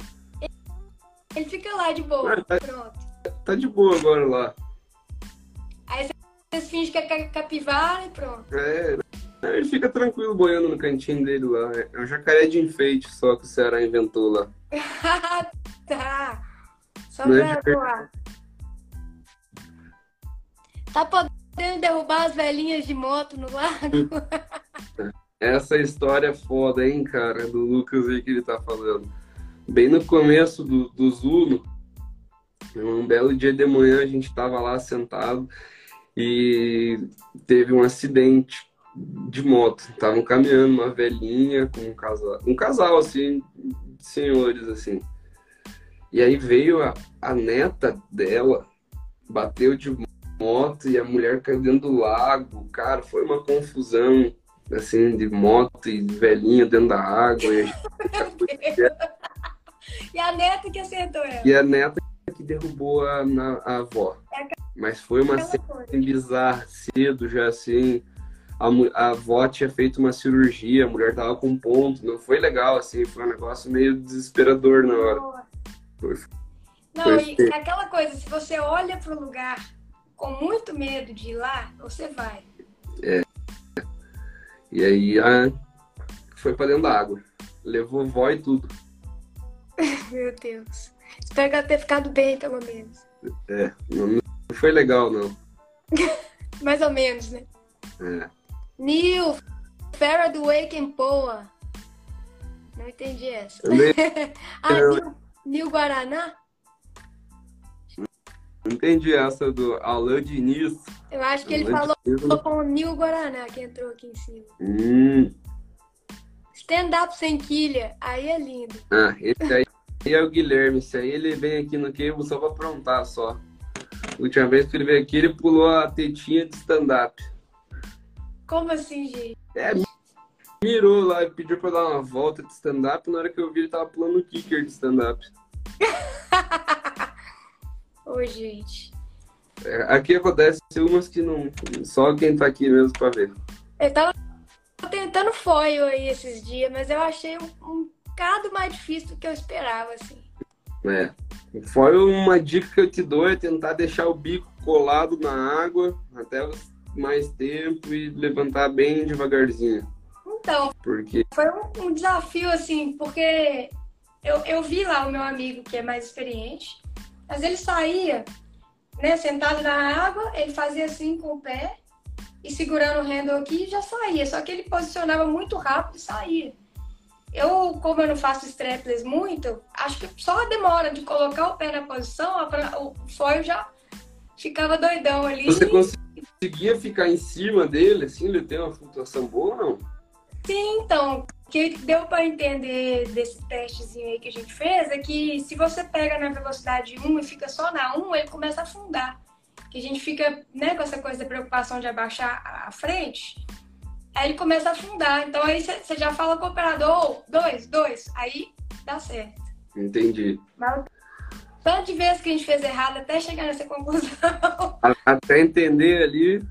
Ele fica lá de boa. Ah, tá, Pronto. Tá de boa agora lá. Aí você fingem que é capivara e pronto. É, ele fica tranquilo boiando no cantinho dele lá. É um jacaré de enfeite só que o Ceará inventou lá. [laughs] tá. Só Não é pra voar. Tá podendo derrubar as velhinhas de moto no lago? [laughs] Essa história é foda, hein, cara, do Lucas aí que ele tá falando. Bem no começo do, do Zuno, um belo dia de manhã, a gente tava lá sentado e teve um acidente de moto. Estavam caminhando uma velhinha com um casal, um casal assim, senhores assim. E aí veio a, a neta dela, bateu de moto e a mulher caiu dentro do lago. Cara, foi uma confusão assim de moto e velhinha dentro da água. E [laughs] E a neta que acertou ela. E a neta que derrubou a, na, a avó. É Mas foi uma cena coisa. bizarra, cedo já assim. A, a avó tinha feito uma cirurgia, a mulher tava com ponto. Não foi legal, assim, foi um negócio meio desesperador na hora. Nossa. Foi- Não, Foi e é aquela coisa, se você olha pro lugar com muito medo de ir lá, você vai. E aí a, foi pra dentro da água. Levou vó e tudo. [laughs] Meu Deus. Espero que ela tenha ficado bem, pelo menos. É, não, foi legal, não. [laughs] Mais ou menos, né? É. Neil, do Wake and Poa. Não entendi essa. [laughs] Ah, Nil, Nil Guaraná? Não entendi essa do Alain Diniz. Eu acho que ele Alain falou Diniz, não- com o Nil Guaraná que entrou aqui em cima. Hum, Stand-up sem quilha. Aí é lindo. ah, esse aí é o Guilherme. Esse aí ele vem aqui no Cable só pra aprontar só. Última vez que ele veio aqui, ele pulou a tetinha de stand-up. Como assim, gente? É, mirou lá e pediu pra dar uma volta de stand-up. Na hora que eu vi, ele tava pulando o kicker de stand-up. [laughs] Ô, gente. É, Aqui acontece umas que não. Só quem tá aqui mesmo pra ver. Eu tava tentando foil aí esses dias, mas eu achei um, um bocado mais difícil do que eu esperava, assim. É. Foi uma dica que eu te dou é tentar deixar o bico colado na água até mais tempo e levantar bem devagarzinho. Então, Porque foi um, um desafio, assim, porque eu, eu vi lá o meu amigo que é mais experiente, mas ele saía, né, sentado na água, ele fazia assim com o pé e segurando o handle aqui já saía. Só que ele posicionava muito rápido e saía. Eu, como eu não faço strapless muito, acho que só a demora de colocar o pé na posição, a o foil já ficava doidão ali. você conseguia ficar em cima dele, assim, ele tem uma flutuação boa ou não? Sim, então, que deu para entender desse testezinho aí que a gente fez é que se você pega na velocidade 1 e fica só na 1, ele começa a afundar. Que a gente fica né, com essa coisa da preocupação de abaixar a- frente, aí ele começa a afundar. Então aí você já fala com o operador, "Ô, dois, dois, aí dá certo. Entendi. Mas tanto de vezes que a gente fez errado até chegar nessa conclusão. [laughs] Até entender ali,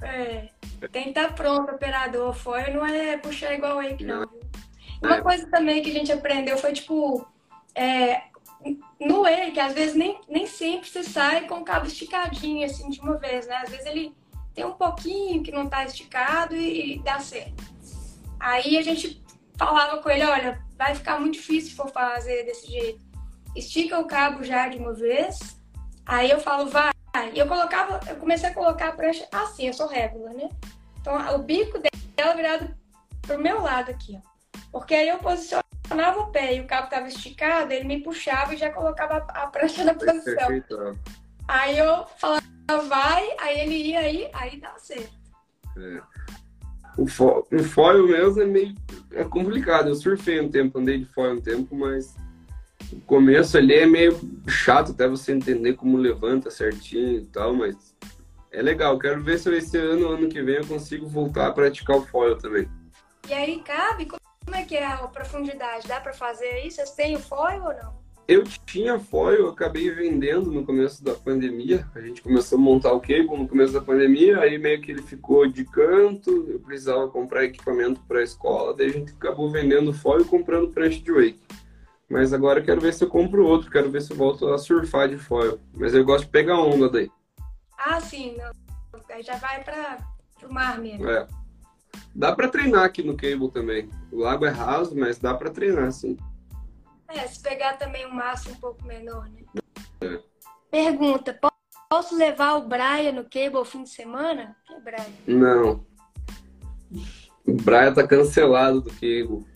É, tem que estar pronto, operador. Foi, não é puxar igual o Wake, não. viu? Uma É. coisa também que a gente aprendeu foi, tipo, é, no Wake, às vezes nem, nem sempre você sai com o cabo esticadinho, assim, de uma vez, né? Às vezes ele tem um pouquinho que não tá esticado e, e dá certo. Aí a gente falava com ele, olha, vai ficar muito difícil se for fazer desse jeito. Estica o cabo já de uma vez, aí eu falo, vai. E eu colocava, eu comecei a colocar a prancha assim, eu sou régula, né? Então o bico dela virado pro meu lado aqui, ó. Porque aí eu posicionava o pé e o cabo tava esticado, ele me puxava e já colocava a prancha na posição. perfeito. Aí eu falava, vai, aí ele ia aí, aí dava certo. O, fo o foil mesmo é meio é complicado. Eu surfei um tempo, andei de foil um tempo, mas o começo ali é meio chato até você entender como levanta certinho e tal, mas é legal. Quero ver se esse ano, ano que vem, eu consigo voltar a praticar o foil também. E aí cabe, como é que é a profundidade? Dá pra fazer aí? Vocês têm o foil ou não? Eu tinha foil, eu acabei vendendo no começo da pandemia. A gente começou a montar o cable no começo da pandemia, aí meio que ele ficou de canto, eu precisava comprar equipamento para a escola, daí a gente acabou vendendo foil e comprando prancha de wake. Mas agora eu quero ver se eu compro outro, quero ver se eu volto a surfar de foil. Mas eu gosto de pegar onda daí. Ah, sim, não. Aí já vai para o mar mesmo. É. Dá para treinar aqui no cable também. O lago é raso, mas dá para treinar, sim. É, se pegar também um maço um pouco menor, né? É. Pergunta, po- posso levar o Brian no cable fim de semana? Que Brian? Não. O Brian tá cancelado do cable.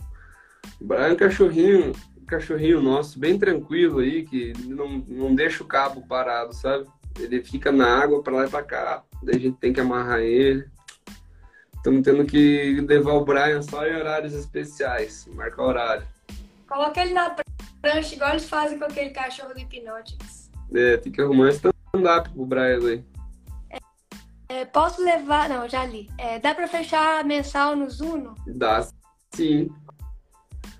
O Brian é um cachorrinho, cachorrinho nosso, bem tranquilo aí, que não, não deixa o cabo parado, sabe? Ele fica na água pra lá e pra cá. Daí a gente tem que amarrar ele. Estamos tendo que levar o Brian só em horários especiais, marcar horário. Coloca ele na prancha, igual eles fazem com aquele cachorro do Hipnotics. É, tem que arrumar stand-up pro Brian aí. É, posso levar... Não, já li. É, dá pra fechar mensal no Zuno? Dá sim.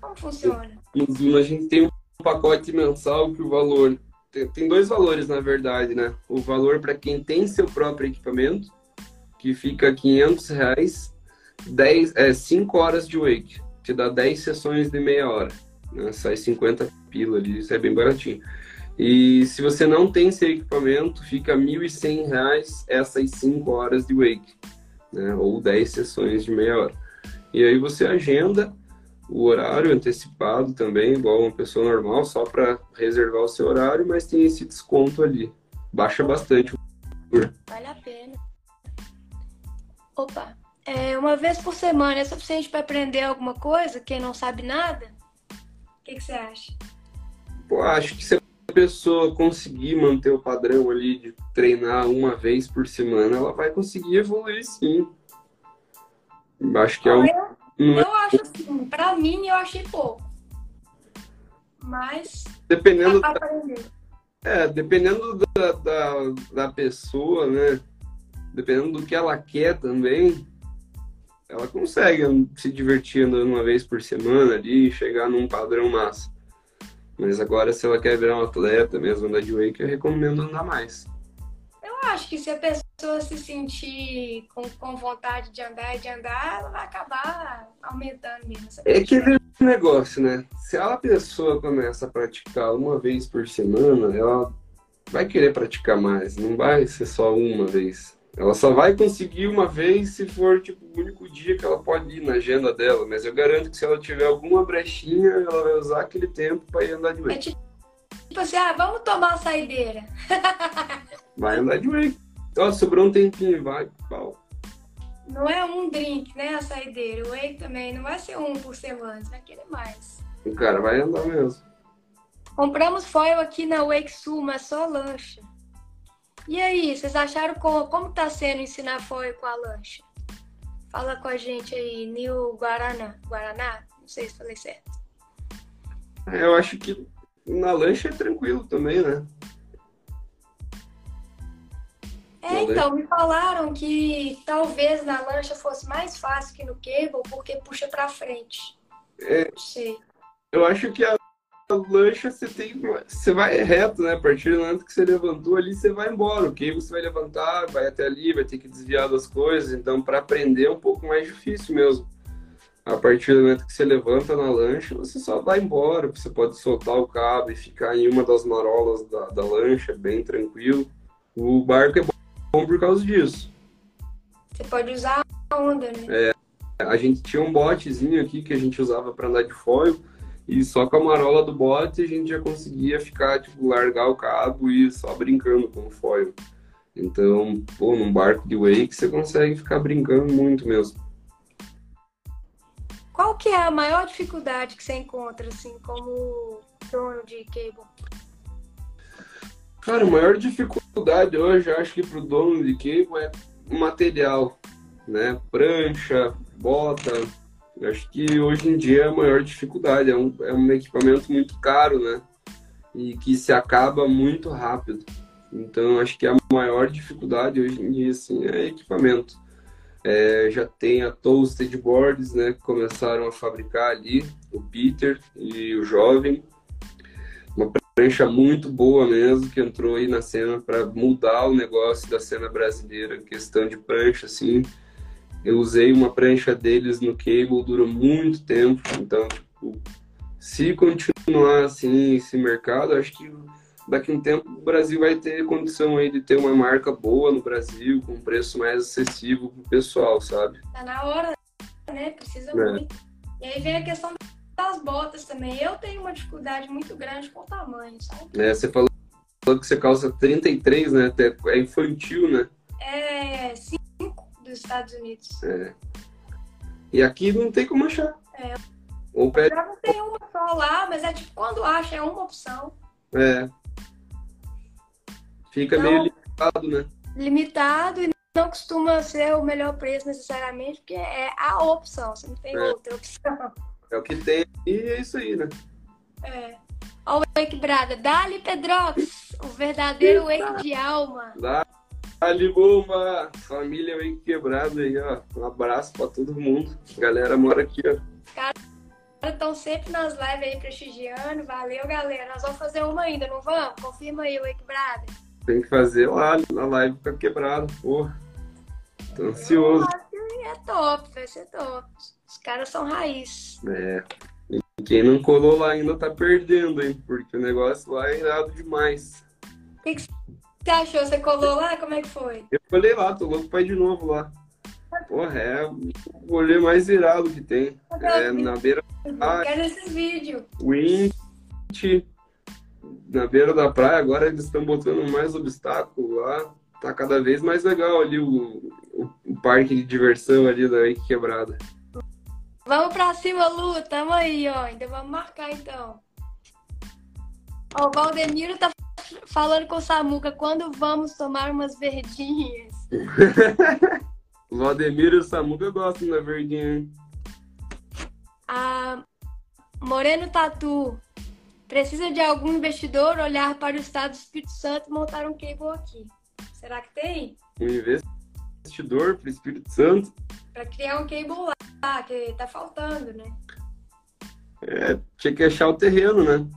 Como funciona? Zuno a gente tem um pacote mensal que o valor tem, dois valores na verdade, né? O valor para quem tem seu próprio equipamento, que fica 500 reais, 10, é, 5 horas de wake, te dá 10 sessões de meia hora, né? sai 50 pila ali, isso é bem baratinho. E se você não tem seu equipamento, fica R$ 1.100 essas 5 horas de wake, né? ou 10 sessões de meia hora. E aí você agenda o horário antecipado também, igual uma pessoa normal, só para reservar o seu horário, mas tem esse desconto ali. Baixa bastante. Vale a pena. Opa, é, uma vez por semana é suficiente para aprender alguma coisa? Quem não sabe nada? O que, que você acha? Pô, acho que se a pessoa conseguir manter o padrão ali de treinar uma vez por semana, ela vai conseguir evoluir sim. Acho que é um não eu é... acho assim, pra mim eu achei pouco. Mas. Dependendo. Da... É, dependendo da, da, da pessoa, né? Dependendo do que ela quer também, ela consegue se divertir andando uma vez por semana ali, chegar num padrão massa. Mas agora, se ela quer virar um atleta mesmo, andar de wake, eu recomendo andar mais. Eu acho que se a pessoa pessoa se sentir com, com vontade de andar e de andar, ela vai acabar aumentando mesmo. É aquele negócio, né? Se a pessoa começa a praticar uma vez por semana, ela vai querer praticar mais, não vai ser só uma vez. Ela só vai conseguir uma vez se for tipo o único dia que ela pode ir na agenda dela, mas eu garanto que se ela tiver alguma brechinha, ela vai usar aquele tempo para ir andar de wake. É tipo, tipo assim, ah, vamos tomar uma saideira. [laughs] vai andar de wake. Ó, sobrou um tempinho, vai, pau. Não é um drink, né, a saideira. O whey também não vai ser um por semana, vai querer mais. O cara vai andar mesmo. Compramos foil aqui na Wake Sul, mas só lancha. E aí, vocês acharam como, como tá sendo ensinar foil com a lancha? Fala com a gente aí, Nil Guaraná. Guaraná? Não sei se falei certo. É, eu acho que na lancha é tranquilo também, né? É, então, me falaram que talvez na lancha fosse mais fácil que no cable, porque puxa para frente. É, Não sei. Eu acho que a lancha você tem. Você vai reto, né? A partir do momento que você levantou ali, você vai embora. O cable você vai levantar, vai até ali, vai ter que desviar das coisas. Então, para aprender é um pouco mais difícil mesmo. A partir do momento que você levanta na lancha, você só vai embora. Você pode soltar o cabo e ficar em uma das marolas da, da lancha, bem tranquilo. O barco é bom bom por causa disso. Você pode usar a onda, né? É, a gente tinha um botezinho aqui que a gente usava para andar de foil e só com a marola do bote a gente já conseguia ficar, tipo, largar o cabo e só brincando com o foil. Então, pô, num barco de wake você consegue ficar brincando muito mesmo. Qual que é a maior dificuldade que você encontra, assim, como dono de cable? Cara, a maior dificuldade hoje, acho que para o dono de cable é o material, né? Prancha, bota. Acho que hoje em dia é a maior dificuldade. É um, é um equipamento muito caro, né? E que se acaba muito rápido. Então, acho que a maior dificuldade hoje em dia, assim, é equipamento. É, já tem a Toasted Boards, né? Que começaram a fabricar ali, o Peter e o Jovem. Prancha muito boa mesmo, que entrou aí na cena para mudar o negócio da cena brasileira, questão de prancha, assim. Eu usei uma prancha deles no cable, dura muito tempo, então, tipo, se continuar assim esse mercado, acho que daqui a um tempo o Brasil vai ter condição aí de ter uma marca boa no Brasil, com preço mais acessível pro pessoal, sabe? Tá na hora, né? Precisa é. muito. E aí vem a questão das botas também. Eu tenho uma dificuldade muito grande com o tamanho, sabe? É, você falou que você calça 33, né? É infantil, né? É 5 dos Estados Unidos. É. E aqui não tem como achar. É. Ou pede... Já não tem uma só lá, mas é tipo, quando acha, é uma opção. É. Fica então, meio limitado, né? Limitado e não costuma ser o melhor preço necessariamente, porque é a opção, você não tem é. outra opção. É o que tem e é isso aí, né? É. Ó o Wake Braga. Dali, Pedrox! O verdadeiro. Wake de alma. Dali, bomba! Família Wake quebrado aí, ó. Um abraço pra todo mundo. A galera mora aqui, ó. estão sempre nas lives aí prestigiando. Valeu, galera. Nós vamos fazer uma ainda, não vamos? Confirma aí, Wake Brother. Tem que fazer lá na live com a quebrada, porra. Tô ansioso. É top, vai ser top. Os caras são raiz. É. E quem não colou lá ainda tá perdendo, hein? Porque o negócio lá é irado demais. O que, que você achou? Você colou lá? Como é que foi? Eu colei lá, tô louco pra ir de novo lá. Porra, é o rolê mais irado que tem. É na beira da Quero esses vídeos. Wind, na beira da praia, agora eles estão botando mais obstáculo lá. Tá cada vez mais legal ali o, o, o parque de diversão ali da Quebrada. Vamos pra cima, Lu, tamo aí, ó. Ainda vamos marcar então. Ó, o Valdemiro tá falando com o Samuca, quando vamos tomar umas verdinhas? o [laughs] Valdemiro e o Samuca gostam da verdinha, hein? A Moreno Tatu. Precisa de algum investidor olhar para o estado do Espírito Santo e montar um cable aqui. Será que tem? Um investidor para o Espírito Santo? Para criar um cable lá, que tá faltando, né? É, tinha que achar o terreno, né?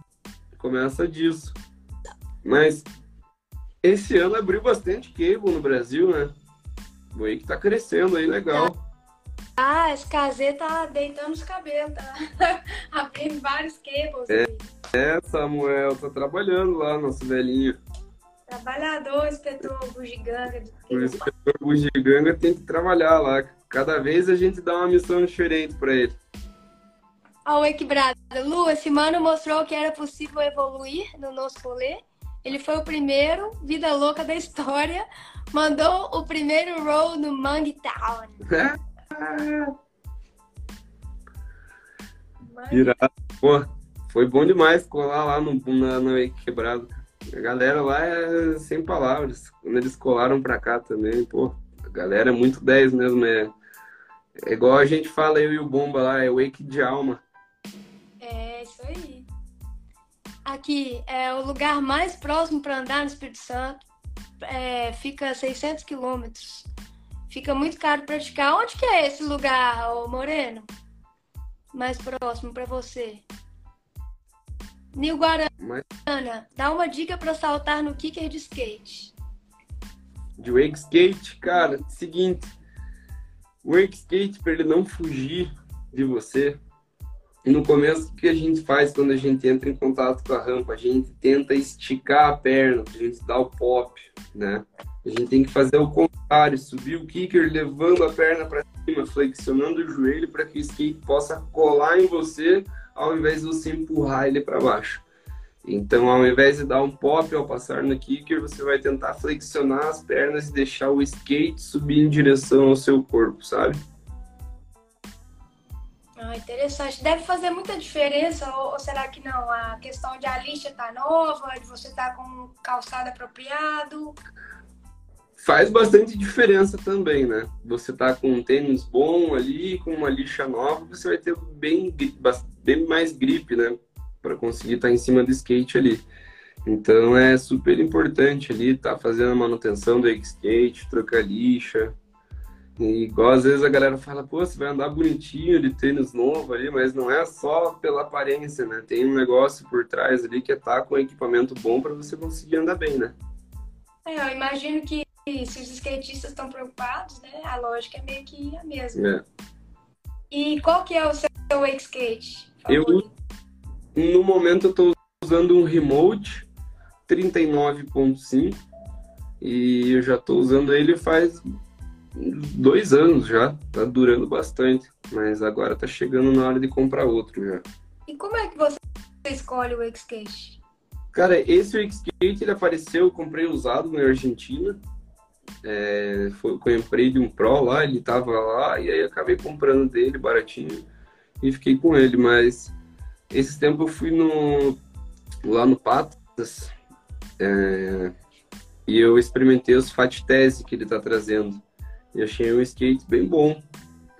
Começa disso. Mas esse ano abriu bastante cable no Brasil, né? O Wake tá crescendo aí, legal. Ah, esse casê tá deitando os cabelos, tá [laughs] abrindo vários cables. É, é, Samuel, tá trabalhando lá, nosso velhinho. Trabalhador, inspetor bugiganga. O inspetor bugiganga tem que trabalhar lá. Cada vez a gente dá uma missão diferente para ele. Ó, o Equilibrado. Lu, esse mano mostrou que era possível evoluir no nosso rolê ele foi o primeiro vida louca da história. Mandou o primeiro roll no Mangue Town. Irado. Pô, foi bom demais colar lá no, na, Quebrado. A galera lá é sem palavras. Quando eles colaram pra cá também, pô, a galera é muito 10 mesmo. É, é igual a gente fala, eu e o Bomba lá, é wake de alma. É, isso aí. Aqui é o lugar mais próximo para andar no Espírito Santo. É, fica a 600 quilômetros. Fica muito caro praticar. Onde que é esse lugar, Moreno? Mais próximo para você. Nil Guarana, Mas... dá uma dica para saltar no kicker de skate. De wake skate, cara, seguinte. Wake skate, para ele não fugir de você, e no começo, o que a gente faz quando a gente entra em contato com a rampa? A gente tenta esticar a perna, a gente dá o pop, né? A gente tem que fazer o contrário, subir o kicker levando a perna para cima, flexionando o joelho para que o skate possa colar em você, ao invés de você empurrar ele para baixo. Então, ao invés de dar um pop ao passar no kicker, você vai tentar flexionar as pernas e deixar o skate subir em direção ao seu corpo, sabe? Ah, interessante. Deve fazer muita diferença, ou, ou, será que não? A questão de a lixa tá nova, de você tá com um calçado apropriado? Faz bastante diferença também, né? Você tá com um tênis bom ali, com uma lixa nova, você vai ter bem, bem mais grip, né? Para conseguir estar tá em cima do skate ali. Então é super importante ali, tá fazendo a manutenção do skate, trocar lixa, e igual às vezes a galera fala, pô, você vai andar bonitinho de tênis novo ali, mas não é só pela aparência, né? Tem um negócio por trás ali que é estar tá com equipamento bom para você conseguir andar bem, né? É, eu imagino que se os skatistas estão preocupados, né? A lógica é meio que a mesma. É. E qual que é o seu wake skate? Eu, no momento, eu tô usando um remote 39.5 e eu já tô usando ele faz dois anos já, tá durando bastante, mas agora tá chegando na hora de comprar outro já. E como é que você escolhe o X-Skate? Cara, esse X-Skate ele apareceu, eu comprei usado na Argentina, é, foi, comprei de um Pro lá, ele tava lá, e aí acabei comprando dele baratinho e fiquei com ele, mas esse tempo eu fui no, lá no Patas é, e eu experimentei os Fat Tese que ele tá trazendo. E achei um skate bem bom.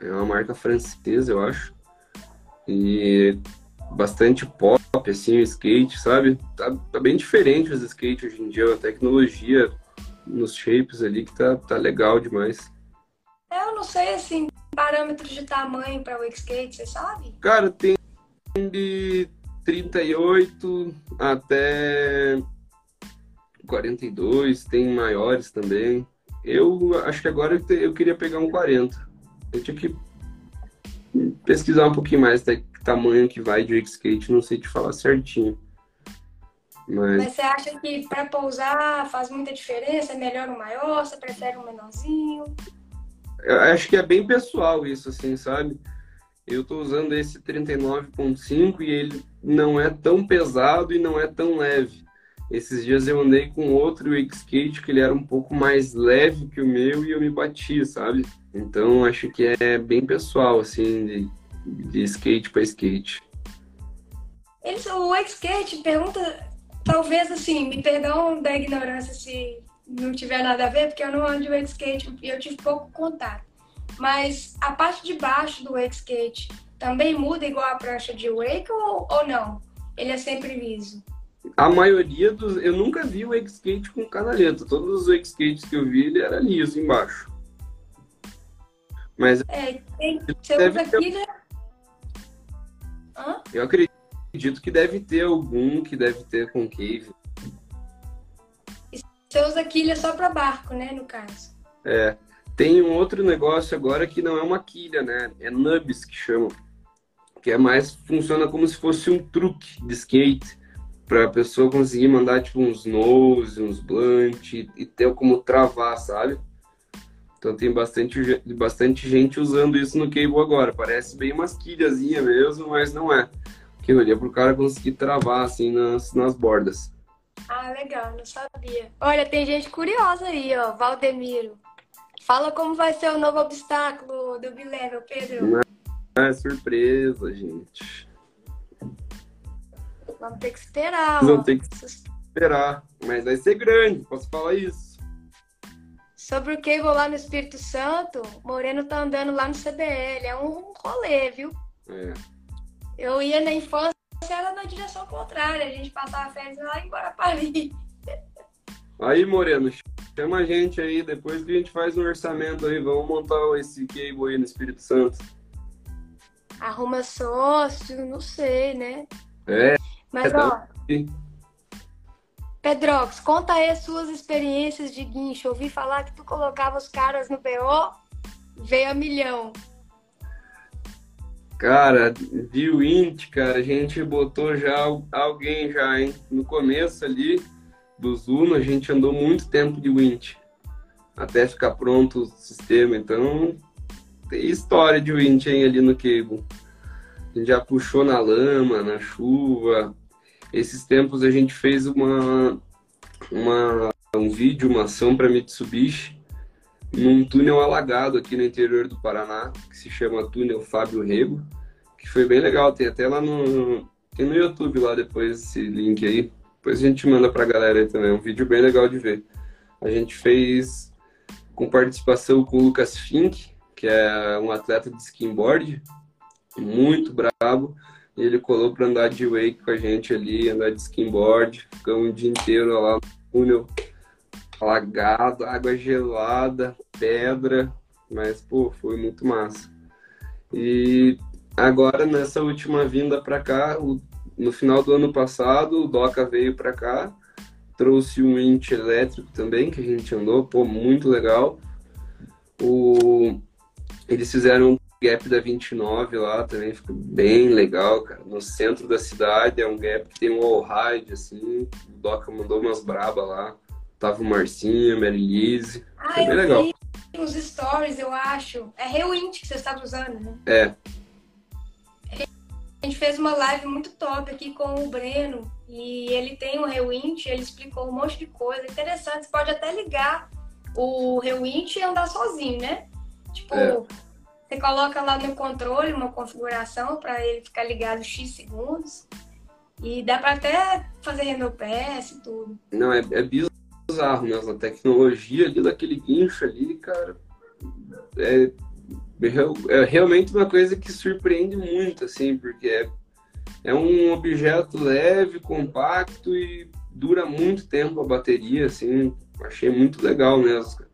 É uma marca francesa, eu acho. E bastante pop, assim, o skate, sabe? Tá, tá bem diferente os skates hoje em dia, a tecnologia nos shapes ali que tá, tá legal demais. Eu não sei, assim, parâmetros de tamanho para o skate, você sabe? Cara, tem de 38 até 42, tem maiores também. Eu acho que agora eu queria pegar um 40. Eu tinha que pesquisar um pouquinho mais até que tamanho que vai de wake skate, não sei te falar certinho. Mas... Mas você acha que para pousar faz muita diferença? É melhor um maior? Você prefere um menorzinho? Eu acho que é bem pessoal isso, assim, sabe? Eu tô usando esse 39.5 e ele não é tão pesado e não é tão leve. Esses dias eu andei com outro wake skate que ele era um pouco mais leve que o meu e eu me bati, sabe? Então acho que é bem pessoal, assim, de, de skate para skate. O wake skate pergunta, talvez assim, me perdão da ignorância se não tiver nada a ver, porque eu não ando de wake skate e eu tive pouco contato. Mas a parte de baixo do wake skate também muda igual a prancha de wake ou, ou não? Ele é sempre liso? a maioria dos. Eu nunca vi o wake skate com canaleta. Todos os wake skates que eu vi, ele era liso embaixo. Mas. É, tem, você usa ter... quilha. Hã? Eu acredito que deve ter algum que deve ter concave. Você usa quilha só para barco, né, no caso? É. Tem um outro negócio agora que não é uma quilha, né? É nubs que chama. Que é mais. funciona como se fosse um truque de skate para a pessoa conseguir mandar tipo uns nose, uns blunt e ter como travar, sabe? Então tem bastante, bastante gente usando isso no cable agora. Parece bem umas quilhazinha mesmo, mas não é. Aquilo ali é pro cara conseguir travar assim nas, nas bordas. Ah, legal, não sabia. Olha, tem gente curiosa aí, ó, Valdemiro. Fala como vai ser o novo obstáculo do Bilevel, Pedro. Não é surpresa, gente. Vamos ter que esperar. Vamos ter que esperar. Mas vai ser grande, posso falar isso. Sobre o cable lá no Espírito Santo, Moreno tá andando lá no CBL. É um rolê, viu? É. Eu ia na infância, era na direção contrária. A gente passava férias lá em Guarapari. Aí, Moreno, chama a gente aí. Depois que a gente faz um orçamento aí, vamos montar esse cable aí no Espírito Santo. Arruma sócio, não sei, né? É, mas, ó. Pedrox, conta aí as suas experiências de guincho. Ouvi falar que tu colocava os caras no BO, veio a milhão. Cara, de Wint, cara, a gente botou já alguém já, hein? No começo ali do Zuno, a gente andou muito tempo de Wint. Até ficar pronto o sistema. Então, tem história de Wint hein, ali no cable. A gente já puxou na lama, na chuva. Esses tempos a gente fez uma, uma um vídeo, uma ação para Mitsubishi num túnel alagado aqui no interior do Paraná, que se chama Túnel Fábio Rego, que foi bem legal. Tem até lá no, tem no YouTube lá depois esse link aí. Depois a gente manda pra galera aí também. É um vídeo bem legal de ver. A gente fez com participação com o Lucas Fink, que é um atleta de skimboard, muito bravo. E ele colou para andar de wake com a gente ali, andar de skimboard. Ficamos o dia inteiro lá no túnel, alagado, água gelada, pedra. Mas, pô, foi muito massa. E agora, nessa última vinda para cá, no final do ano passado, o Doca veio para cá, trouxe um int elétrico também, que a gente andou, pô, muito legal. O... Eles fizeram gap da 29 lá também ficou bem legal, cara. No centro da cidade é um gap que tem um all ride, assim. O Doca mandou umas braba lá. Tava o Marcinho, Mary Lise. Ah, Foi bem legal. Os stories, eu acho. É Rewind que você estava usando, né? É. A gente fez uma live muito top aqui com o Breno. E ele tem o Rewind, ele explicou um monte de coisa interessante. Você pode até ligar o Rewind e andar sozinho, né? Tipo, é você coloca lá no controle uma configuração para ele ficar ligado X segundos. E dá para até fazer RenoPass e tudo. Não, é, é bizarro mesmo. A tecnologia ali daquele guincho ali, cara, é, é realmente uma coisa que surpreende muito, assim, porque é, é um objeto leve, compacto e dura muito tempo a bateria, assim. Achei muito legal mesmo.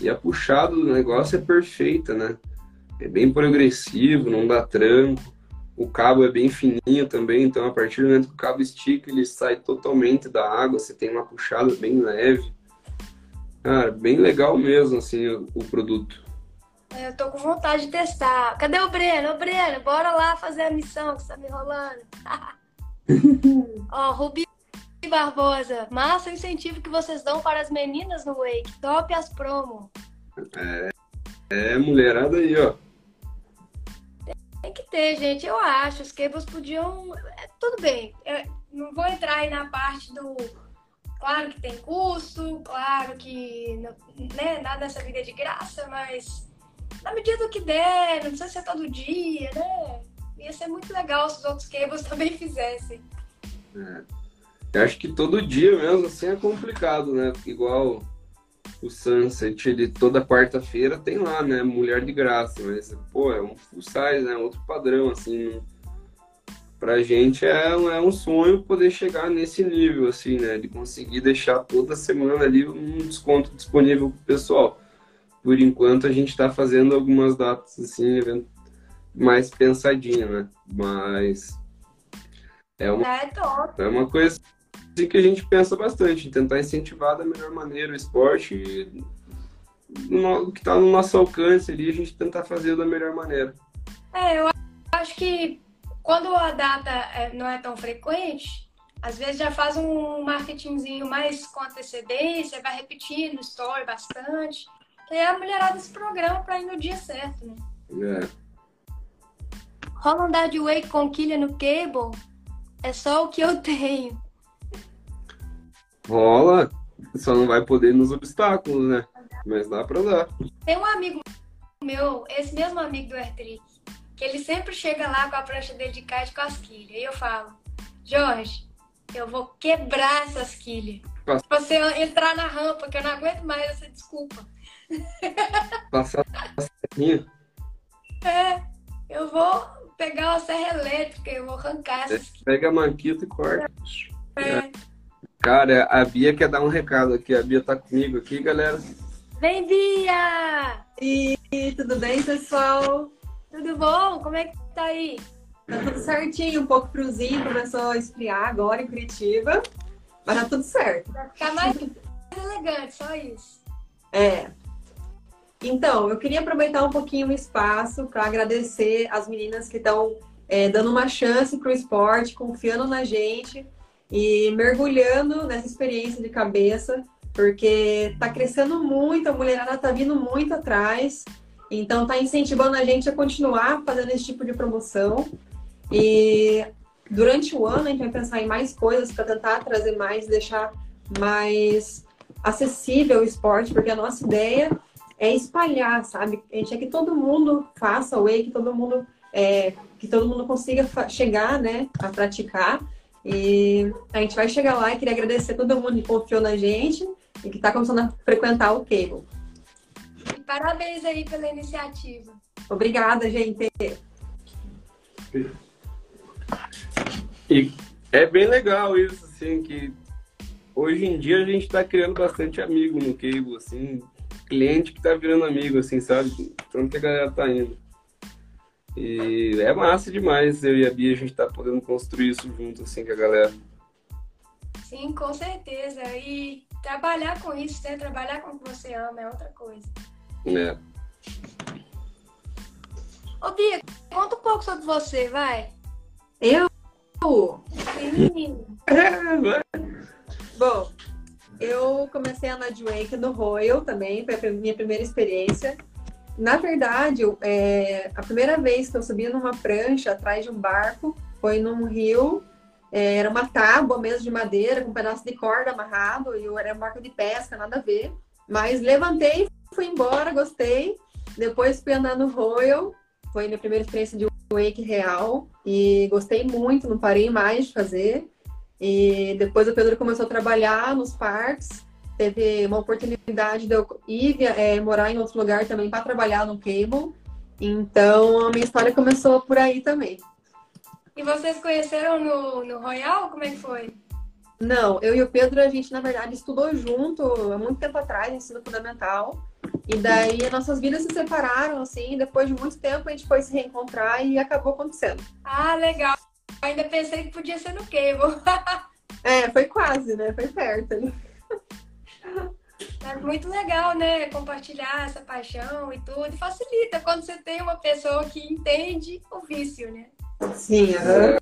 E a puxada do negócio é perfeita, né? é bem progressivo, não dá tranco. O cabo é bem fininho também, então a partir do momento que o cabo estica, ele sai totalmente da água, você tem uma puxada bem leve. Cara, bem legal mesmo, assim, o, o produto. É, eu tô com vontade de testar. Cadê o Breno? Ô, Breno, bora lá fazer a missão que você tá me enrolando. [laughs] Ó, Rubi Barbosa, massa o incentivo que vocês dão para as meninas no Wake. Top as promo. É, é mulherada aí, ó. Tem que ter, gente. Eu acho. Os cables podiam. É, tudo bem. Eu não vou entrar aí na parte do. Claro que tem custo, claro que né, nada nessa vida é de graça, mas na medida do que der, não precisa ser todo dia, né? Ia ser muito legal se os outros cables [laughs] também fizessem. É. Eu acho que todo dia mesmo assim é complicado, né? Igual o Sunset, ele toda quarta-feira tem lá, né? Mulher de graça, mas, pô, é um full size, né? Outro padrão, assim. Pra gente é, é um sonho poder chegar nesse nível, assim, né? De conseguir deixar toda semana ali um desconto disponível pro pessoal. Por enquanto a gente tá fazendo algumas datas, assim, mais pensadinha, né? Mas é uma, é, é uma coisa que a gente pensa bastante, tentar incentivar da melhor maneira o esporte no, que está no nosso alcance ali, a gente tentar fazer da melhor maneira. É, eu acho que quando a data é, não é tão frequente, às vezes já faz um marketingzinho mais com antecedência, vai repetindo story bastante. E aí a mulherada se programa para ir no dia certo, né? É. Rola andar de wake com quilha no cable é só o que eu [laughs] tenho. Rola, só não vai poder nos obstáculos, né? Mas dá pra dar. Tem um amigo meu, esse mesmo amigo do Airtrick, que ele sempre chega lá com a prancha dele de kite com as quilhas. E eu falo, Jorge, eu vou quebrar essas quilhas. Se você entrar na rampa, que eu não aguento mais essa desculpa. [laughs] Passar a serrinha? É, eu vou pegar uma serra elétrica, eu vou arrancar essas quilhas. Pega a manquita e corta. É. é. Cara, a Bia quer dar um recado aqui. A Bia tá comigo aqui, galera. Vem, Bia! E tudo bem, pessoal? Tudo bom? Como é que tá aí? Tá tudo certinho, um pouco friozinho, começou a esfriar agora em Curitiba, mas tá tudo certo. Vai ficar mais elegante, só isso. É. Então, eu queria aproveitar um pouquinho o espaço para agradecer as meninas que estão é, dando uma chance para o esporte, confiando na gente e mergulhando nessa experiência de cabeça, porque tá crescendo muito, a mulherada tá vindo muito atrás, então tá incentivando a gente a continuar fazendo esse tipo de promoção. E durante o ano a gente vai pensar em mais coisas para tentar trazer mais, deixar mais acessível o esporte, porque a nossa ideia é espalhar, sabe? A gente é que todo mundo faça o wake, que todo mundo é, que todo mundo consiga chegar, né, a praticar. E a gente vai chegar lá e queria agradecer a todo mundo que confiou na gente e que está começando a frequentar o Cable. Parabéns aí pela iniciativa. Obrigada, gente. E é bem legal isso, assim, que hoje em dia a gente está criando bastante amigo no Cable, assim, cliente que está virando amigo, assim, sabe? Tanto que a galera tá indo. E é massa demais eu e a Bia, a gente tá podendo construir isso junto, assim, com a galera. Sim, com certeza. E trabalhar com isso, né? Trabalhar com o que você ama é outra coisa. É. Ô, Bia, conta um pouco sobre você, vai. Eu? Sim. [laughs] É. Bom, eu comecei a andar de wake no Royal também, foi a minha primeira experiência. Na verdade, é, a primeira vez que eu subi numa prancha atrás de um barco foi num rio. É, era uma tábua mesmo de madeira, com um pedaço de corda amarrado, e eu era um barco de pesca, nada a ver. Mas levantei, fui embora, gostei. Depois fui andar no Royal, foi minha primeira experiência de wake real, e gostei muito, não parei mais de fazer. E depois o Pedro começou a trabalhar nos parques, teve uma oportunidade de eu ir é, morar em outro lugar também para trabalhar no cable. Então a minha história começou por aí também. E vocês conheceram no, no Royal? Como é que foi? Não, eu e o Pedro, a gente, na verdade, estudou junto há muito tempo atrás, ensino fundamental. E daí as nossas vidas se separaram, assim, depois de muito tempo a gente foi se reencontrar e acabou acontecendo. Ah, legal. Eu ainda pensei que podia ser no Cable. [laughs] é, foi quase, né? Foi perto. [laughs] É muito legal, né? Compartilhar essa paixão e tudo. E facilita quando você tem uma pessoa que entende o vício, né? Sim, é.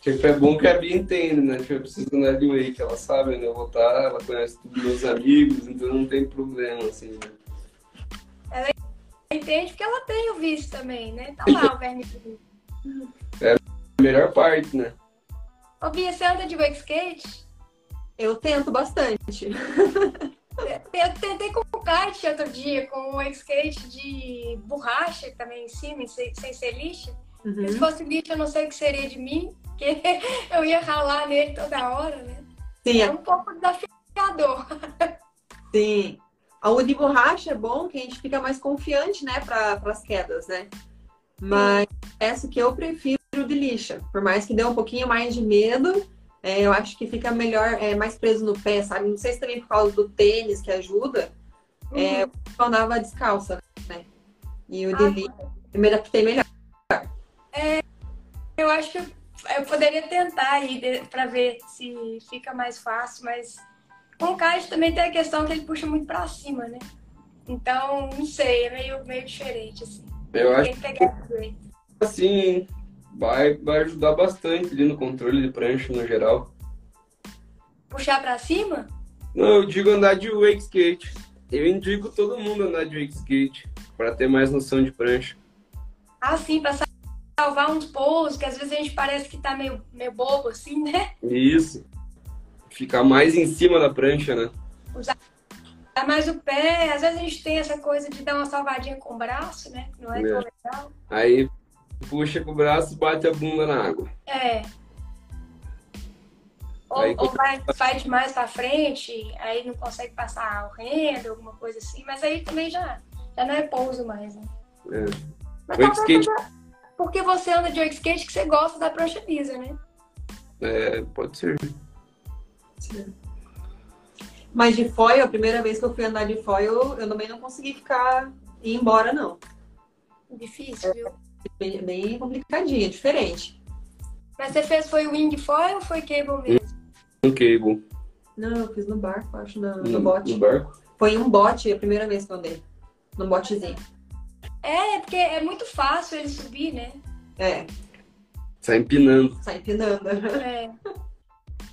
Tipo, é bom que a Bia entende, né? Tipo, eu preciso andar de wake, ela sabe, né? Eu vou estar, ela conhece todos meus amigos, então não tem problema, assim, né? Ela entende porque ela tem o vício também, né? Tá lá [laughs] o verme. É a melhor parte, né? Ô, Bia, você anda de wake skate? Eu tento bastante. Eu tentei com o kart outro dia, com o skate de borracha também em cima, sem, sem ser lixa. Uhum. Se fosse lixa, eu não sei o que seria de mim, porque [laughs] eu ia ralar nele toda hora, né? Sim. É um pouco desafiador. Sim. O de borracha é bom que a gente fica mais confiante, né, para as quedas, né? Mas essa que eu prefiro de lixa. Por mais que dê um pouquinho mais de medo, é, eu acho que fica melhor, é, mais preso no pé, sabe? Não sei se também por causa do tênis que ajuda. É, uhum. É, eu andava descalça, né? E o ah, de eu me adaptei melhor. É, eu acho que eu poderia tentar aí para ver se fica mais fácil, mas com o kart também tem a questão que ele puxa muito para cima, né? Então, não sei, é meio, meio diferente, assim. Eu acho que, assim, vai, vai ajudar bastante ali no controle de prancha no geral. Puxar pra cima? Não, eu digo andar de wake skate. Eu indico todo mundo andar de wake skate para ter mais noção de prancha. Ah, sim, pra salvar uns pousos, que às vezes a gente parece que tá meio, meio bobo assim, né? Isso. Ficar mais em cima da prancha, né? Usar mais o pé, às vezes a gente tem essa coisa de dar uma salvadinha com o braço, né? Não é, é. tão legal. Aí puxa com o braço e bate a bunda na água. É. Ou, aí, ou vai, vai demais pra frente, aí não consegue passar o rendo, alguma coisa assim, mas aí também já, já não é pouso mais, né? É. Mas o skate... porque você anda de skate que você gosta da prancha lisa, né? É, pode ser. Sim. Mas de foil, a primeira vez que eu fui andar de foil, eu também não consegui ficar ir embora, não. Difícil, viu? Bem, bem complicadinha, diferente. Mas você fez foi wing foil ou foi cable mesmo? Um cable. Não, eu fiz no barco, acho, no, no, no bote. No barco? Foi um bote a primeira vez que eu andei. Num botezinho. É, porque é muito fácil ele subir, né? É. Sai empinando. Sai empinando. É.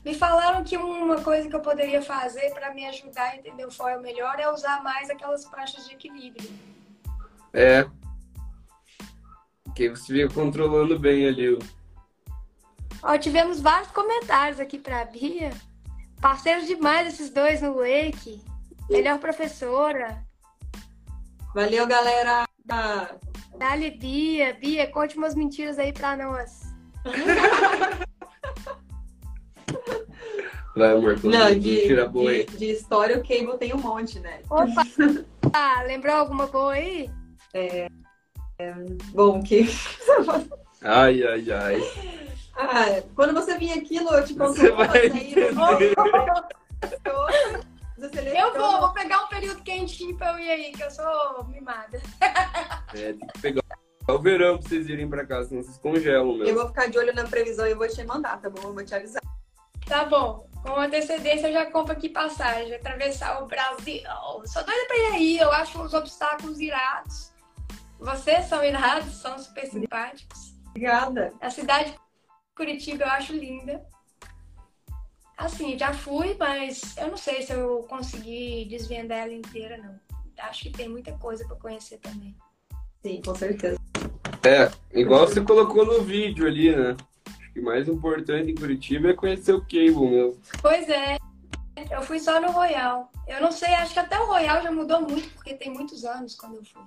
Me falaram que uma coisa que eu poderia fazer para me ajudar a entender o foil melhor é usar mais aquelas pranchas de equilíbrio. É, que você fica controlando bem ali. Ó, tivemos vários comentários aqui pra Bia. Parceiros demais esses dois no Wake. Melhor professora. Valeu, galera! Dali, Bia. Bia, conte umas mentiras aí pra nós. [laughs] Vai, amor, Não, de, mentira boa aí. De, de história, o Cable tem um monte, né? Opa! ah, lembrou alguma boa aí? É, bom, que. [laughs] ai, ai, ai. Ah, quando você vir aqui, Lu, eu te conto você vai Eu vou, vou pegar um período quentinho pra eu ir aí, que eu sou mimada. [laughs] É, tem que pegar o verão pra vocês irem pra cá, senão vocês congelam mesmo. Eu vou ficar de olho na previsão e vou te mandar, tá bom? Eu vou te avisar. Tá bom. Com antecedência eu já compro aqui passagem, atravessar o Brasil. Sou doida pra ir aí, eu acho uns obstáculos irados. Vocês são irados, são super simpáticos. Obrigada. A cidade de Curitiba eu acho linda. Assim, já fui, mas eu não sei se eu consegui desvendar ela inteira, não. Acho que tem muita coisa para conhecer também. Sim, com certeza. É, igual você colocou no vídeo ali, né? Acho que o mais importante em Curitiba é conhecer o Cable mesmo. Pois é. Eu fui só no Royal. Eu não sei, acho que até o Royal já mudou muito, porque tem muitos anos quando eu fui.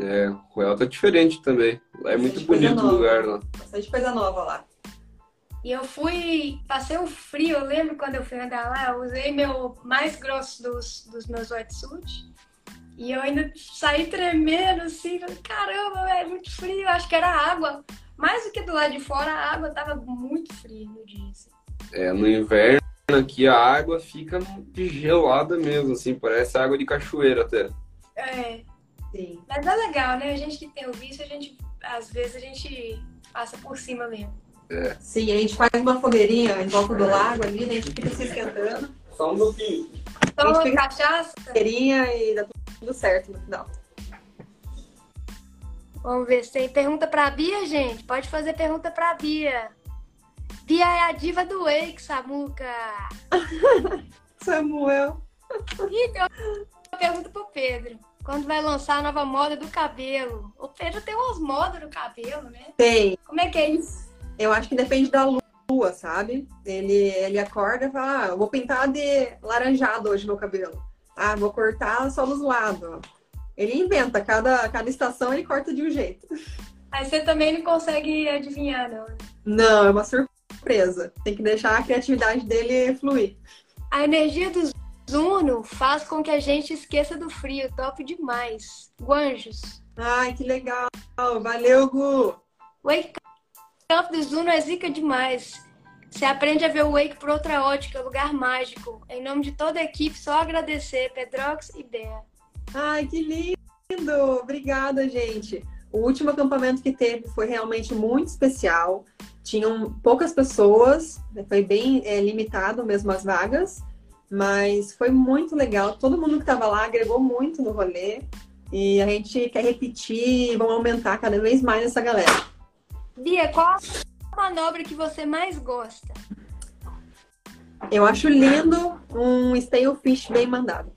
É, o Royal tá diferente também. Lá é muito bonito o lugar lá. Bastante coisa nova lá. E eu fui, passei um frio, eu lembro quando eu fui andar lá, eu usei meu mais grosso dos, dos meus wetsuits. E eu ainda saí tremendo, assim, falei, caramba, é muito frio, acho que era água. Mais do que do lado de fora, a água tava muito fria no dia. Assim. É, no inverno aqui a água fica gelada mesmo, assim, parece água de cachoeira até. É, Sim. mas é legal, né? A gente que tem o vício, a gente, às vezes, a gente passa por cima mesmo. Sim, a gente faz uma fogueirinha em volta do lago ali, né? a gente fica se esquentando. Só um pouquinho. Toma fica- cachaça? Fogueirinha e dá tudo certo no final. Vamos ver se tem pergunta pra Bia, gente. Pode fazer pergunta pra Bia. Bia é a diva do Wake, Samuca. [laughs] Samuel. E tem uma pergunta pro Pedro. Quando vai lançar a nova moda do cabelo? O Pedro tem umas modas no cabelo, né? Tem. Como é que é isso? Eu acho que depende da lua, sabe? Ele, ele acorda e fala, ah, eu vou pintar de laranjado hoje meu cabelo. Ah, vou cortar só dos lados. Ele inventa, cada, cada estação ele corta de um jeito. [laughs] Aí você também não consegue adivinhar, não. né? Não, é uma surpresa. Tem que deixar a criatividade dele fluir. A energia do Zuno faz com que a gente esqueça do frio. Top demais. Guanjos. Ai, que legal. Valeu, Gu. Wake Up do Zuno é zica demais. Você aprende a ver o Wake por outra ótica, lugar mágico. Em nome de toda a equipe, só agradecer, Pedrox e Bea. Ai, que lindo! Obrigada, gente. O último acampamento que teve foi realmente muito especial. Tinham poucas pessoas, foi bem é, limitado mesmo as vagas, mas foi muito legal. Todo mundo que estava lá agregou muito no rolê e a gente quer repetir e vamos aumentar cada vez mais essa galera. Bia, qual a manobra que você mais gosta? Eu acho lindo um stale fish bem mandado.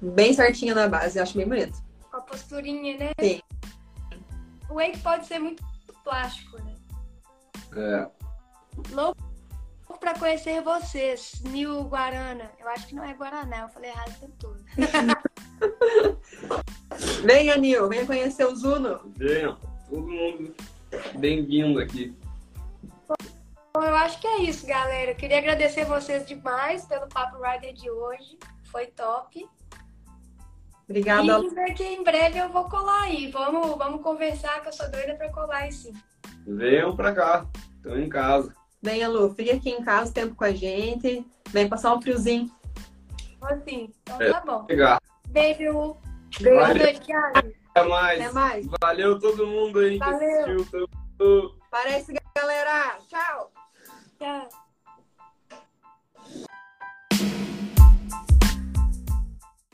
Bem certinho na base, acho bem bonito. Com a posturinha, né? Sim. O Wake pode ser muito plástico, né? É. Louco pra conhecer vocês, Nil Guarana. Eu acho que não é Guaraná, eu falei errado o tempo todo. [laughs] Venha, Nil, venha conhecer o Zuno. Venham, todo mundo bem-vindo aqui. Bom, eu acho que é isso, galera. Eu queria agradecer vocês demais pelo Papo Rider de hoje. Foi top. Obrigada. E dizer que em breve eu vou colar aí. Vamos, vamos conversar, que eu sou doida pra colar aí sim. Venham pra cá, estão em casa. Venha, Lu, fica aqui em casa, tempo com a gente. Vem passar um friozinho. Assim, então É. tá bom. Pegar. Beijo. Boa Valeu. Thiago. Até mais. Até mais. Valeu todo mundo aí que Valeu. assistiu. Tamo- Parece, galera!